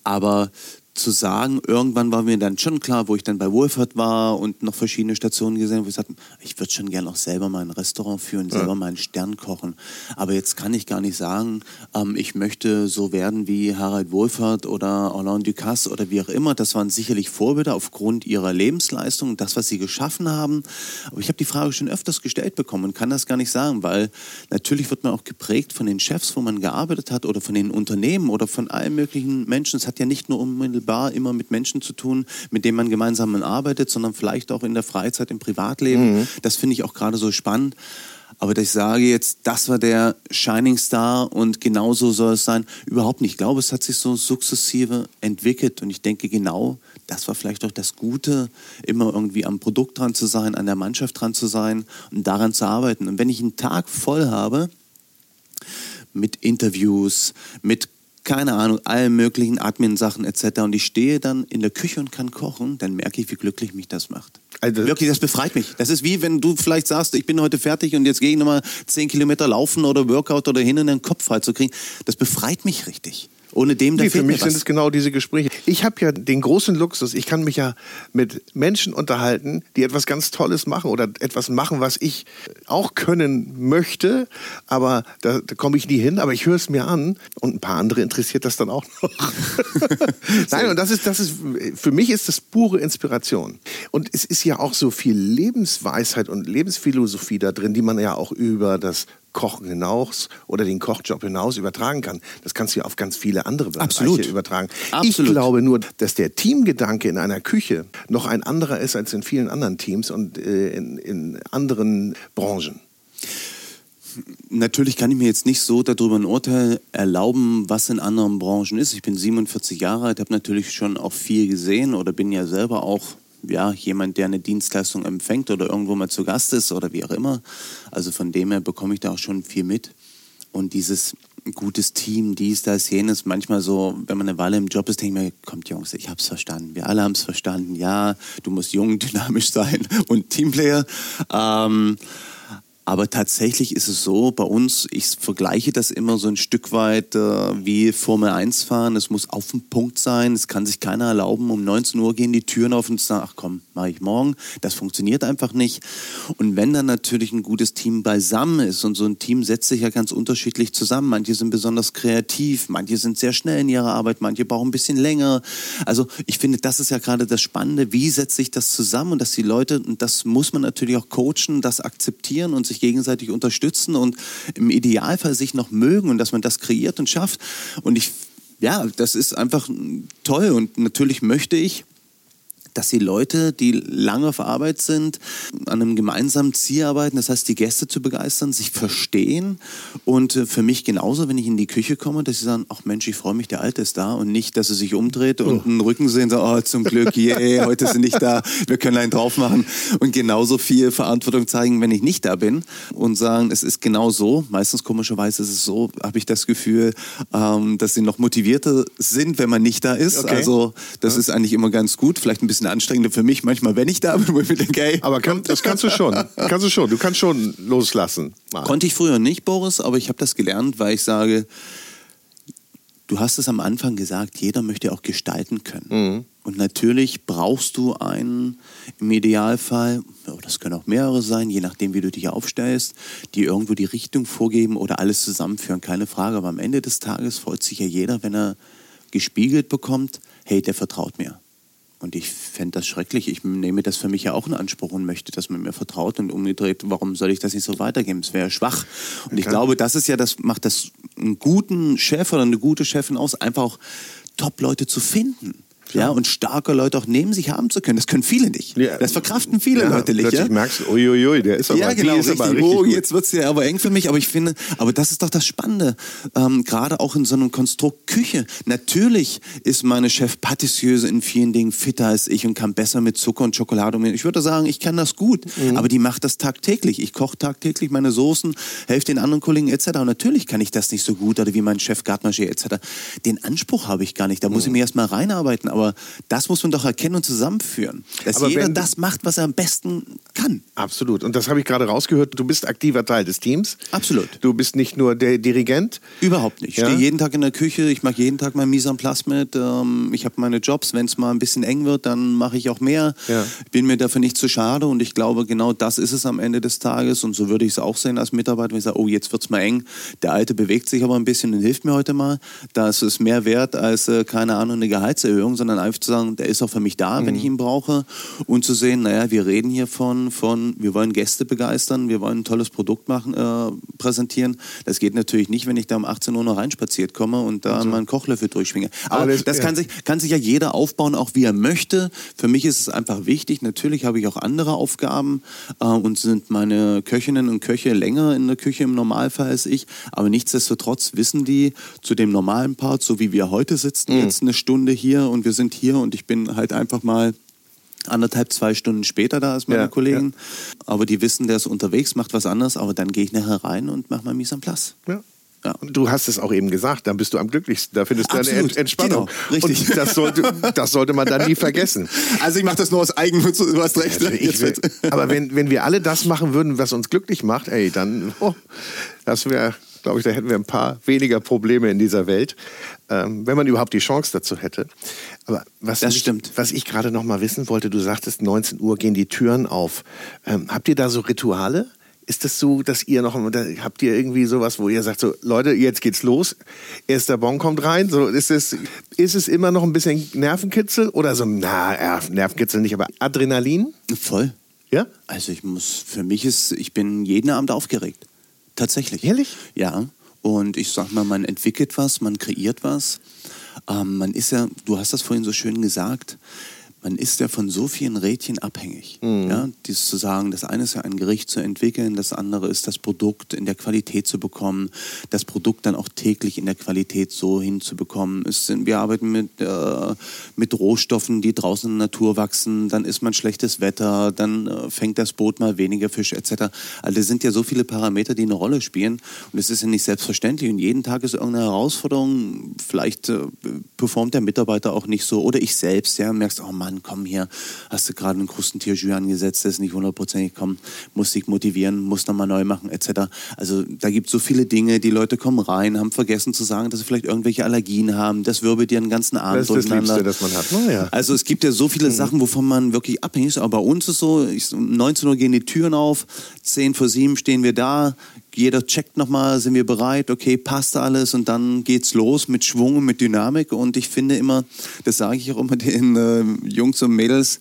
aber zu sagen, irgendwann war mir dann schon klar, wo ich dann bei Wohlfahrt war und noch verschiedene Stationen gesehen habe, wo ich sagte, ich würde schon gerne auch selber mal ein Restaurant führen, selber ja. mal einen Stern kochen. Aber jetzt kann ich gar nicht sagen, ähm, ich möchte so werden wie Harald Wohlfahrt oder Alain Ducasse oder wie auch immer. Das waren sicherlich Vorbilder aufgrund ihrer Lebensleistung und das, was sie geschaffen haben. Aber ich habe die Frage schon öfters gestellt bekommen und kann das gar nicht sagen, weil natürlich wird man auch geprägt von den Chefs, wo man gearbeitet hat oder von den Unternehmen oder von allen möglichen Menschen. Es hat ja nicht nur unmittelbar unmittelbar immer mit Menschen zu tun, mit denen man gemeinsam arbeitet, sondern vielleicht auch in der Freizeit, im Privatleben. Mhm. Das finde ich auch gerade so spannend. Aber dass ich sage jetzt, das war der Shining Star und genauso soll es sein, überhaupt nicht. Ich glaube, es hat sich so sukzessive entwickelt und ich denke genau, das war vielleicht auch das Gute, immer irgendwie am Produkt dran zu sein, an der Mannschaft dran zu sein und daran zu arbeiten. Und wenn ich einen Tag voll habe mit Interviews, mit keine Ahnung, allen möglichen Admin-Sachen etc. Und ich stehe dann in der Küche und kann kochen, dann merke ich, wie glücklich mich das macht. Also Wirklich, das befreit mich. Das ist wie wenn du vielleicht sagst, ich bin heute fertig und jetzt gehe ich nochmal 10 Kilometer laufen oder Workout oder hin, in den Kopf frei zu kriegen. Das befreit mich richtig. Ohne dem, da nee, für mich was. sind es genau diese Gespräche. Ich habe ja den großen Luxus, ich kann mich ja mit Menschen unterhalten, die etwas ganz Tolles machen oder etwas machen, was ich auch können möchte, aber da, da komme ich nie hin, aber ich höre es mir an und ein paar andere interessiert das dann auch noch. Nein, und das ist, das ist, für mich ist das pure Inspiration. Und es ist ja auch so viel Lebensweisheit und Lebensphilosophie da drin, die man ja auch über das Kochen hinaus oder den Kochjob hinaus übertragen kann. Das kannst du ja auf ganz viele andere Bereiche Absolut. übertragen. Ich Absolut. glaube nur, dass der Teamgedanke in einer Küche noch ein anderer ist als in vielen anderen Teams und äh, in, in anderen Branchen. Natürlich kann ich mir jetzt nicht so darüber ein Urteil erlauben, was in anderen Branchen ist. Ich bin 47 Jahre alt, habe natürlich schon auch viel gesehen oder bin ja selber auch ja, jemand, der eine Dienstleistung empfängt oder irgendwo mal zu Gast ist oder wie auch immer. Also von dem her bekomme ich da auch schon viel mit. Und dieses gutes Team, dies, das, jenes, manchmal so, wenn man eine Weile im Job ist, denke ich mir, kommt Jungs, ich hab's verstanden, wir alle haben's verstanden, ja, du musst jung, dynamisch sein und Teamplayer. Ähm, aber tatsächlich ist es so, bei uns, ich vergleiche das immer so ein Stück weit äh, wie Formel 1 fahren. Es muss auf dem Punkt sein. Es kann sich keiner erlauben. Um 19 Uhr gehen die Türen auf und sagen, ach komm, mache ich morgen. Das funktioniert einfach nicht. Und wenn dann natürlich ein gutes Team beisammen ist und so ein Team setzt sich ja ganz unterschiedlich zusammen. Manche sind besonders kreativ, manche sind sehr schnell in ihrer Arbeit, manche brauchen ein bisschen länger. Also ich finde, das ist ja gerade das Spannende. Wie setzt sich das zusammen und dass die Leute, und das muss man natürlich auch coachen, das akzeptieren und sich gegenseitig unterstützen und im Idealfall sich noch mögen und dass man das kreiert und schafft. Und ich, ja, das ist einfach toll und natürlich möchte ich, dass die Leute, die lange auf Arbeit sind, an einem gemeinsamen Ziel arbeiten, das heißt, die Gäste zu begeistern, sich verstehen. Und äh, für mich genauso, wenn ich in die Küche komme, dass sie sagen, ach Mensch, ich freue mich, der Alte ist da. Und nicht, dass sie sich umdreht und einen Rücken sehen, so, oh, zum Glück, yeah, heute sind nicht da, wir können einen drauf machen. Und genauso viel Verantwortung zeigen, wenn ich nicht da bin und sagen, es ist genau so, meistens komischerweise ist es so, habe ich das Gefühl, ähm, dass sie noch motivierter sind, wenn man nicht da ist, Okay. also das ist eigentlich immer ganz gut, vielleicht ein bisschen anstrengender für mich manchmal, wenn ich da bin, wo ich mir denke, hey, Aber kann, das kannst du schon. Kannst du schon. Du kannst schon loslassen. Mal. Konnte ich früher nicht, Boris, aber ich habe das gelernt, weil ich sage, du hast es am Anfang gesagt, jeder möchte auch gestalten können. Und natürlich brauchst du einen, im Idealfall, das können auch mehrere sein, je nachdem, wie du dich aufstellst, die irgendwo die Richtung vorgeben oder alles zusammenführen, keine Frage. Aber am Ende des Tages freut sich ja jeder, wenn er gespiegelt bekommt, hey, der vertraut mir. Und ich fände das schrecklich. Ich nehme das für mich ja auch in Anspruch und möchte, dass man mir vertraut und umgedreht, warum soll ich das nicht so weitergeben? Es wäre schwach. Und ich glaube, das ist ja, das macht das einen guten Chef oder eine gute Chefin aus, einfach auch Top-Leute zu finden. Ja, und starke Leute auch neben sich haben zu können. Das können viele nicht. Ja. Das verkraften viele ja, Leute nicht. Plötzlich Ja? merkst du, uiuiui, der ist aber, ja, genau, ist richtig. aber richtig oh, jetzt wird's ja aber eng für mich. Aber ich finde, aber das ist doch das Spannende. Ähm, Gerade auch in so einem Konstrukt Küche. Natürlich ist meine Chef Patissiöse in vielen Dingen fitter als ich und kann besser mit Zucker und Schokolade umgehen. Ich würde sagen, ich kann das gut. Mhm. Aber die macht das tagtäglich. Ich koche tagtäglich meine Soßen, helfe den anderen Kollegen etc. Und natürlich kann ich das nicht so gut oder wie mein Chef Gartmaché etc. Den Anspruch habe ich gar nicht. Da muss Mhm. ich mir erstmal reinarbeiten. Aber das muss man doch erkennen und zusammenführen. Dass Aber jeder das macht, was er am besten kann. Absolut. Und das habe ich gerade rausgehört. Du bist aktiver Teil des Teams. Absolut. Du bist nicht nur der Dirigent. Überhaupt nicht. Ich Ja? stehe jeden Tag in der Küche, ich mache jeden Tag mein Mise en place mit. Ähm, ich habe meine Jobs, wenn es mal ein bisschen eng wird, dann mache ich auch mehr. Ja. Ich bin mir dafür nicht zu schade und ich glaube, genau das ist es am Ende des Tages. Und so würde ich es auch sehen als Mitarbeiter, wenn ich sage, oh, jetzt wird's mal eng. Der Alte bewegt sich aber ein bisschen und hilft mir heute mal. Das ist mehr wert als, äh, keine Ahnung, eine Gehaltserhöhung, sondern einfach zu sagen, der ist auch für mich da, wenn ich ihn brauche. Und zu sehen, naja, wir reden hier von, von, wir wollen Gäste begeistern, wir wollen ein tolles Produkt machen, äh, präsentieren. Das geht natürlich nicht, wenn ich da um 18 Uhr noch reinspaziert komme und da meinen Kochlöffel durchschwinge. Aber Alles- das ja. kann sich, kann sich ja jeder aufbauen, auch wie er möchte. Für mich ist es einfach wichtig. Natürlich habe ich auch andere Aufgaben äh, und sind meine Köchinnen und Köche länger in der Küche im Normalfall als ich. Aber nichtsdestotrotz wissen die zu dem normalen Part, so wie wir heute sitzen, Mhm. jetzt eine Stunde hier und wir sind hier und ich bin halt einfach mal anderthalb, zwei Stunden später da als meine Ja, Kollegen. Aber die wissen, der ist unterwegs, macht was anderes, aber dann gehe ich nachher rein und mache mal Mise en place. Ja. Ja. Und du hast es auch eben gesagt, dann bist du am glücklichsten. Da findest du eine Absolut. Ent Entspannung. Genau, richtig. Und das sollte, das sollte man dann nie vergessen. Also ich mache das nur aus Eigennutz, du hast recht. Ich will, aber wenn, wenn wir alle das machen würden, was uns glücklich macht, ey, dann, oh, das wäre glaube ich, da hätten wir ein paar weniger Probleme in dieser Welt, ähm, wenn man überhaupt die Chance dazu hätte. Aber was, Das mich, stimmt. was ich gerade noch mal wissen wollte, du sagtest, 19 Uhr gehen die Türen auf. Ähm, habt ihr da so Rituale? Ist das so, dass ihr noch, habt ihr irgendwie sowas, wo ihr sagt, so Leute, jetzt geht's los, erster Bon kommt rein, so ist es, ist es immer noch ein bisschen Nervenkitzel oder so, na, Nervenkitzel nicht, aber Adrenalin? Voll. Ja? Also ich muss, für mich ist, ich bin jeden Abend aufgeregt. Tatsächlich. Ehrlich? Ja. Und ich sag mal, man entwickelt was, man kreiert was. Ähm, man ist ja, du hast das vorhin so schön gesagt, man ist ja von so vielen Rädchen abhängig. Ja, dieses zu sagen, das eine ist ja ein Gericht zu entwickeln, das andere ist das Produkt in der Qualität zu bekommen, das Produkt dann auch täglich in der Qualität so hinzubekommen. Sind, wir arbeiten mit, äh, mit Rohstoffen, die draußen in der Natur wachsen, dann ist man schlechtes Wetter, dann äh, fängt das Boot mal weniger Fisch etc. Also es sind ja so viele Parameter, die eine Rolle spielen und es ist ja nicht selbstverständlich und jeden Tag ist irgendeine Herausforderung, vielleicht äh, performt der Mitarbeiter auch nicht so oder ich selbst, ja, merkst, oh Mann, komm hier, hast du gerade ein Krustentierjus angesetzt, das ist nicht hundertprozentig, komm, musst dich motivieren, musst nochmal neu machen, etc. Also da gibt es so viele Dinge, die Leute kommen rein, haben vergessen zu sagen, dass sie vielleicht irgendwelche Allergien haben, das wirbelt dir den ganzen Abend Das ist das durcheinander. Liebste, das man hat. Naja. Also es gibt ja so viele Sachen, wovon man wirklich abhängig ist. Aber bei uns ist so, ich, um 19 Uhr gehen die Türen auf, 10 vor 7 stehen wir da, jeder checkt nochmal, sind wir bereit, okay, passt alles und dann geht's los mit Schwung und mit Dynamik. Und ich finde immer, das sage ich auch immer den äh, Jungs und Mädels,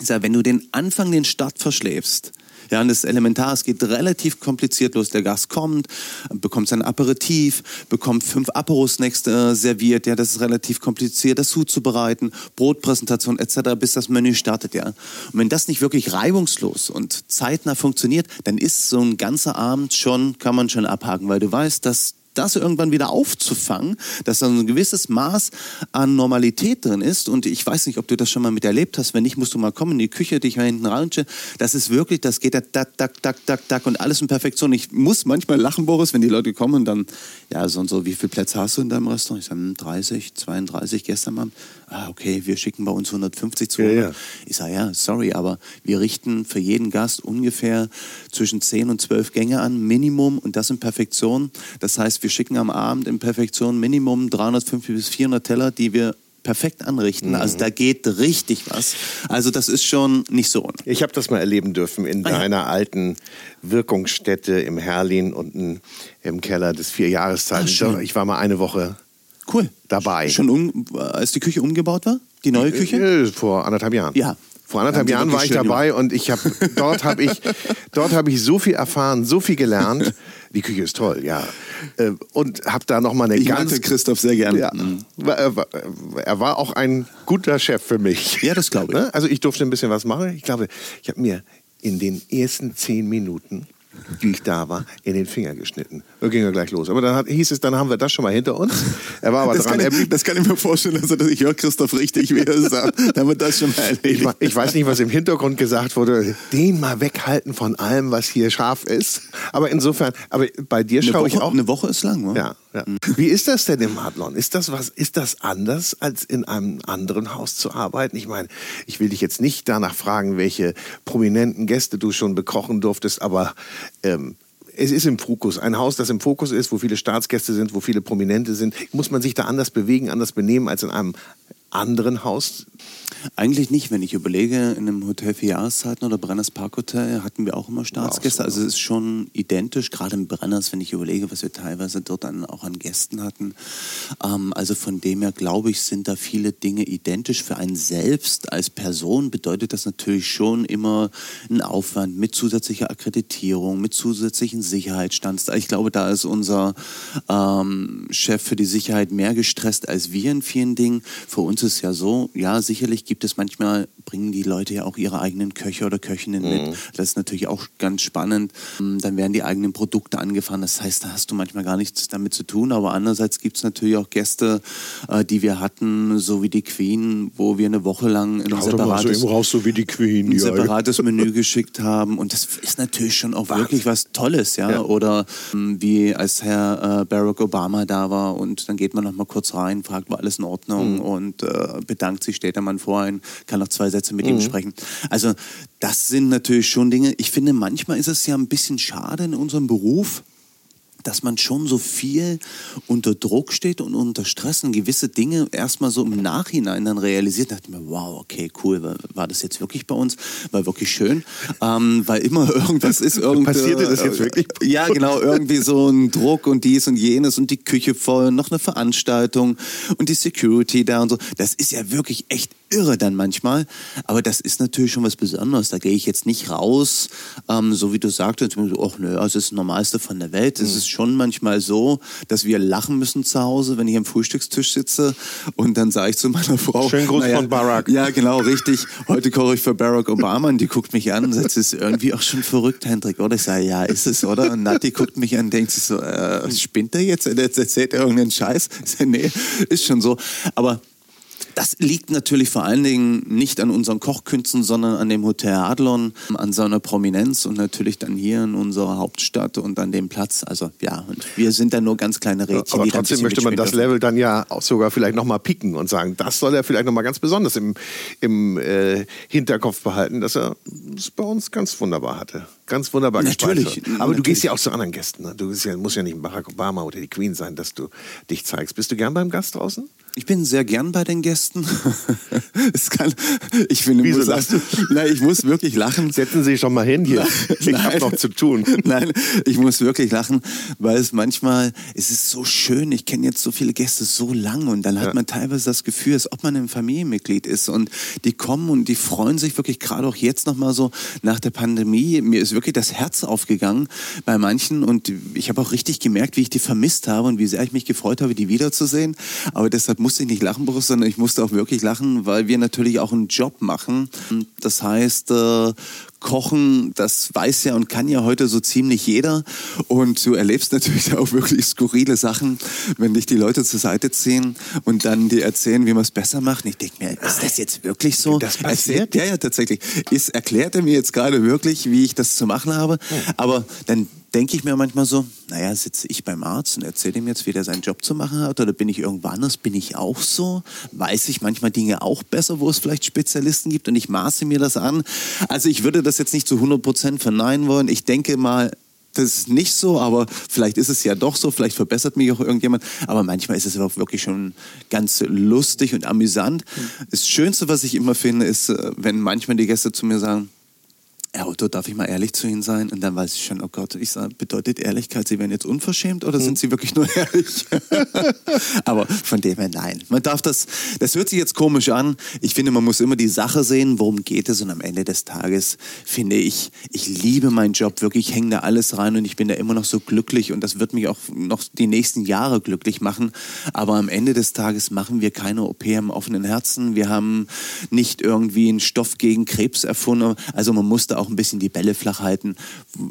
ich sage, wenn du den Anfang, den Start verschläfst, ja, und das ist elementar, es geht relativ kompliziert los. Der Gast kommt, bekommt sein Aperitif, bekommt fünf Aperosnacks äh, serviert, ja, das ist relativ kompliziert, das zuzubereiten, Brotpräsentation etc., bis das Menü startet, ja. Und wenn das nicht wirklich reibungslos und zeitnah funktioniert, dann ist so ein ganzer Abend schon, kann man schon abhaken, weil du weißt, dass das irgendwann wieder aufzufangen, dass da ein gewisses Maß an Normalität drin ist. Und ich weiß nicht, ob du das schon mal miterlebt hast. Wenn nicht, musst du mal kommen in die Küche, dich mal hinten reinstellen. Das ist wirklich, das geht da tak, tak, tak, tak, tak und alles in Perfektion. Ich muss manchmal lachen, Boris, wenn die Leute kommen und dann, ja, so und so, wie viele Plätze hast du in deinem Restaurant? Ich sage, hm, 30, 32 gestern mal. Ah, okay, wir schicken bei uns 150 zu. Ja, ja. Ich sage, ja, sorry, aber wir richten für jeden Gast ungefähr zwischen 10 und 12 Gänge an, Minimum, und das in Perfektion. Das heißt, wir schicken am Abend in Perfektion Minimum 350 bis 400 Teller, die wir perfekt anrichten. Also da geht richtig was. Also das ist schon nicht so. Ich habe das mal erleben dürfen in Ah, ja. deiner alten Wirkungsstätte im Herlin unten im Keller des Vierjahreszeiten. Ah, ich war mal eine Woche Cool. dabei. Schon um, als die Küche umgebaut war? Die neue Küche? Äh, Vor anderthalb Jahren. Ja. Vor anderthalb Jahren war ich dabei und ich habe dort habe ich dort habe ich so viel erfahren, so viel gelernt. Die Küche ist toll, ja. Äh, Und habe da noch mal eine Ich ganz mag den Christoph sehr gern. ja, er war- er war auch ein guter Chef für mich. Ja, das glaube ich. Ne? Also ich durfte ein bisschen was machen. Ich glaube, ich habe mir in den ersten zehn Minuten, die ich da war, in den Finger geschnitten. Da ging er gleich los. Aber dann hat, hieß es, dann haben wir das schon mal hinter uns. Er war aber Das dran. kann, ich, das kann ich mir vorstellen, also, dass ich höre Christoph richtig, wie er sagt. Dann haben wir das schon mal erledigt. ich, ich weiß nicht, was im Hintergrund gesagt wurde. Den mal weghalten von allem, was hier scharf ist. Aber insofern, aber bei dir schaue ich auch. eine Woche ist lang, wa? Ja, ja. Wie ist das denn im Adlon? Ist das was, ist das anders als in einem anderen Haus zu arbeiten? Ich meine, ich will dich jetzt nicht danach fragen, welche prominenten Gäste du schon bekochen durftest, aber ähm, es ist im Fokus. Ein Haus, das im Fokus ist, wo viele Staatsgäste sind, wo viele Prominente sind. Muss man sich da anders bewegen, anders benehmen als in einem anderen Haus? Eigentlich nicht, wenn ich überlege, in einem Hotel für Jahreszeiten oder Brenners Parkhotel hatten wir auch immer Staatsgäste. So, Also es ist schon identisch, gerade im Brenners, wenn ich überlege, was wir teilweise dort dann auch an Gästen hatten. Ähm, also von dem her glaube ich, sind da viele Dinge identisch. Für einen selbst als Person bedeutet das natürlich schon immer einen Aufwand mit zusätzlicher Akkreditierung, mit zusätzlichen Sicherheitsstands. Ich glaube, da ist unser ähm, Chef für die Sicherheit mehr gestresst als wir in vielen Dingen. Für uns ist ja so, ja, sicherlich gibt es manchmal, bringen die Leute ja auch ihre eigenen Köche oder Köchinnen mit. Das ist natürlich auch ganz spannend. Ähm, Dann werden die eigenen Produkte angefahren. Das heißt, da hast du manchmal gar nichts damit zu tun. Aber andererseits gibt es natürlich auch Gäste, äh, die wir hatten, so wie die Queen, wo wir eine Woche lang ein separates raus, so Queen. ein separates Menü geschickt haben. Und das ist natürlich schon auch wirklich was Tolles, ja. Ja. Oder ähm, wie als Herr äh, Barack Obama da war und dann geht man noch mal kurz rein, fragt, war alles in Ordnung Mhm. und äh, bedankt sich, steht der Mann vor kann noch zwei Sätze mit Mhm. ihm sprechen. Also das sind natürlich schon Dinge. Ich finde, manchmal ist es ja ein bisschen schade in unserem Beruf, dass man schon so viel unter Druck steht und unter Stress und gewisse Dinge erstmal so im Nachhinein dann realisiert. Da dachte ich mir, wow, okay, cool, war, war das jetzt wirklich bei uns? War wirklich schön, ähm, weil immer irgendwas ist. Irgend, Passierte das jetzt wirklich? Ja, genau, irgendwie so ein Druck und dies und jenes und die Küche voll, noch eine Veranstaltung und die Security da und so. Das ist ja wirklich echt irre dann manchmal. Aber das ist natürlich schon was Besonderes. Da gehe ich jetzt nicht raus, ähm, so wie du sagtest, so, ach nö, also das ist das Normalste von der Welt. Es mhm. ist schon manchmal so, dass wir lachen müssen zu Hause, wenn ich am Frühstückstisch sitze und dann sage ich zu meiner Frau. Schönen Gruß naja, von Barack. Ja, genau, richtig. Heute koche ich für Barack Obama und die guckt mich an und sagt, es ist irgendwie auch schon verrückt, Hendrik, oder? Ich sage, ja, ist es, oder? Und Nati guckt mich an und denkt sich so, äh, spinnt er jetzt? Jetzt erzählt er irgendeinen Scheiß? Ich sage, nee, ist schon so. Aber das liegt natürlich vor allen Dingen nicht an unseren Kochkünsten, sondern an dem Hotel Adlon, an seiner Prominenz und natürlich dann hier in unserer Hauptstadt und an dem Platz. Also ja, und wir sind dann nur ganz kleine Rädchen. Aber trotzdem möchte man das Level dann ja auch sogar vielleicht nochmal picken und sagen, das soll er vielleicht nochmal ganz besonders im, im äh, Hinterkopf behalten, dass er es bei uns ganz wunderbar hatte. Ganz wunderbar Natürlich. Aber natürlich. du gehst ja auch zu anderen Gästen. Ne? Du ja, musst ja nicht Barack Obama oder die Queen sein, dass du dich zeigst. Bist du gern beim Gast draußen? Ich bin sehr gern bei den Gästen. es kann, ich finde, Wieso muss, lachst du? Nein, ich muss wirklich lachen. Setzen Sie schon mal hin hier. Ich habe noch zu tun. Nein, ich muss wirklich lachen, weil es manchmal, es ist so schön. Ich kenne jetzt so viele Gäste so lang und dann hat ja. man teilweise das Gefühl, als ob man ein Familienmitglied ist und die kommen und die freuen sich wirklich gerade auch jetzt noch mal so nach der Pandemie. Mir ist wirklich das Herz aufgegangen bei manchen und ich habe auch richtig gemerkt, wie ich die vermisst habe und wie sehr ich mich gefreut habe, die wiederzusehen. Aber deshalb musste ich nicht lachen, Boris, sondern ich musste auch wirklich lachen, weil wir natürlich auch einen Job machen. Das heißt, äh, Kochen, das weiß ja und kann ja heute so ziemlich jeder. Und du erlebst natürlich auch wirklich skurrile Sachen, wenn dich die Leute zur Seite ziehen und dann dir erzählen, wie man es besser macht. Und ich denke mir, ist das jetzt wirklich so? Das passiert? Ja, ja, tatsächlich. Ist, erklärt er mir jetzt gerade wirklich, wie ich das zu machen habe? Aber dann denke ich mir manchmal so, naja, sitze ich beim Arzt und erzähle ihm jetzt, wie der seinen Job zu machen hat oder bin ich irgendwo anders, bin ich auch so? Weiß ich manchmal Dinge auch besser, wo es vielleicht Spezialisten gibt und ich maße mir das an? Also ich würde das jetzt nicht zu 100 Prozent verneinen wollen. Ich denke mal, das ist nicht so, aber vielleicht ist es ja doch so, vielleicht verbessert mich auch irgendjemand. Aber manchmal ist es auch wirklich schon ganz lustig und amüsant. Mhm. Das Schönste, was ich immer finde, ist, äh, wenn manchmal die Gäste zu mir sagen, Herr Otto, darf ich mal ehrlich zu Ihnen sein? Und dann weiß ich schon, oh Gott, ich sage, bedeutet Ehrlichkeit, Sie werden jetzt unverschämt oder sind hm. Sie wirklich nur ehrlich? Aber von dem her nein. Man darf das, das hört sich jetzt komisch an. Ich finde, man muss immer die Sache sehen, worum geht es. Und am Ende des Tages finde ich, ich liebe meinen Job wirklich, ich hänge da alles rein und ich bin da immer noch so glücklich und das wird mich auch noch die nächsten Jahre glücklich machen. Aber am Ende des Tages machen wir keine OP am offenen Herzen. Wir haben nicht irgendwie einen Stoff gegen Krebs erfunden. Also man muss da auch ein bisschen die Bälle flach halten.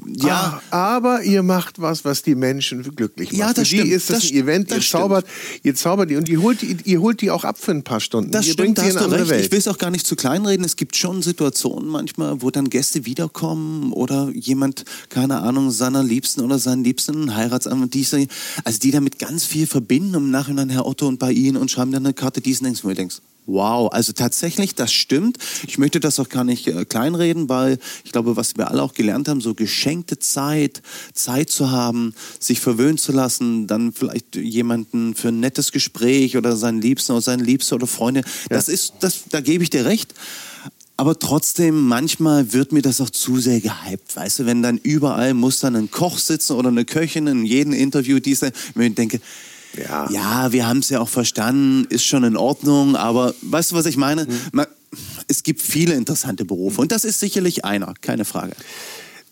Ja, ah, aber ihr macht was, was die Menschen glücklich macht. Ja, das für stimmt. die ist das, das ein Event, ihr zaubert, ihr zaubert die und ihr holt die, ihr holt die auch ab für ein paar Stunden. Das ihr stimmt, da hast du recht. Welt. Ich will es auch gar nicht zu kleinreden. Es gibt schon Situationen manchmal, wo dann Gäste wiederkommen oder jemand, keine Ahnung, seiner Liebsten oder seinen Liebsten einen Heiratsanwalt, die, also die damit ganz viel verbinden und im Nachhinein Herr Otto und bei Ihnen und schreiben dann eine Karte, diesen denkst, wo du denkst, Wow, also tatsächlich, das stimmt. Ich möchte das auch gar nicht äh, kleinreden, weil ich glaube, was wir alle auch gelernt haben, so geschenkte Zeit, Zeit zu haben, sich verwöhnen zu lassen, dann vielleicht jemanden für ein nettes Gespräch oder seinen Liebsten oder seine Liebste oder Freunde, ja. das ist, das, da gebe ich dir recht. Aber trotzdem, manchmal wird mir das auch zu sehr gehypt. Weißt du, wenn dann überall muss dann ein Koch sitzen oder eine Köchin in jedem Interview, die ich denke, ja, ja wir haben es ja auch verstanden, ist schon in Ordnung, aber weißt du, was ich meine? Mhm. Man, es gibt viele interessante Berufe und das ist sicherlich einer, keine Frage.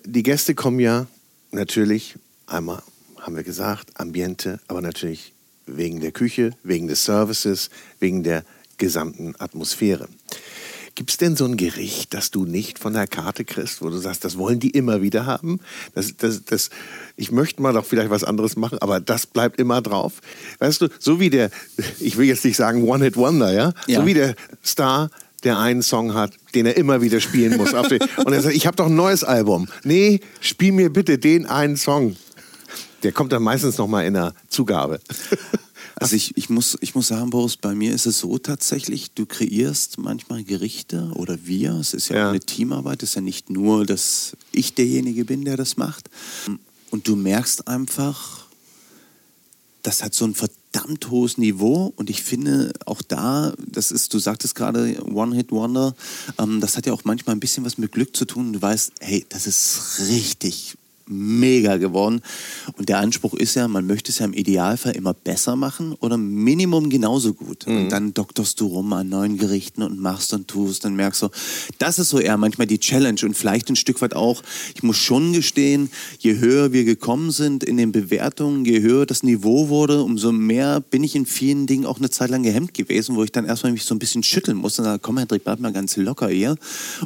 Die Gäste kommen ja natürlich einmal, haben wir gesagt, Ambiente, aber natürlich wegen der Küche, wegen des Services, wegen der gesamten Atmosphäre. Gibt es denn so ein Gericht, das du nicht von der Karte kriegst, wo du sagst, das wollen die immer wieder haben? Das, das, das, ich möchte mal doch vielleicht was anderes machen, aber das bleibt immer drauf. Weißt du, so wie der, ich will jetzt nicht sagen One-Hit-Wonder, ja? ja? So wie der Star, der einen Song hat, den er immer wieder spielen muss. und er sagt, ich habe doch ein neues Album. Nee, spiel mir bitte den einen Song. Der kommt dann meistens noch mal in der Zugabe. Also ich, ich, muss, ich muss sagen, Boris, bei mir ist es so tatsächlich, du kreierst manchmal Gerichte oder wir, es ist ja, ja. eine Teamarbeit, es ist ja nicht nur, dass ich derjenige bin, der das macht. Und du merkst einfach, das hat so ein verdammt hohes Niveau und ich finde auch da, das ist, du sagtest gerade One-Hit-Wonder, ähm, das hat ja auch manchmal ein bisschen was mit Glück zu tun. Du weißt, hey, das ist richtig mega geworden. Und der Anspruch ist ja, man möchte es ja im Idealfall immer besser machen oder Minimum genauso gut. Mhm. Und dann doktorst du rum an neuen Gerichten und machst und tust, dann merkst du, das ist so eher manchmal die Challenge und vielleicht ein Stück weit auch, ich muss schon gestehen, je höher wir gekommen sind in den Bewertungen, je höher das Niveau wurde, umso mehr bin ich in vielen Dingen auch eine Zeit lang gehemmt gewesen, wo ich dann erstmal mich so ein bisschen schütteln musste und sagen, komm Hendrik, bleib mal ganz locker hier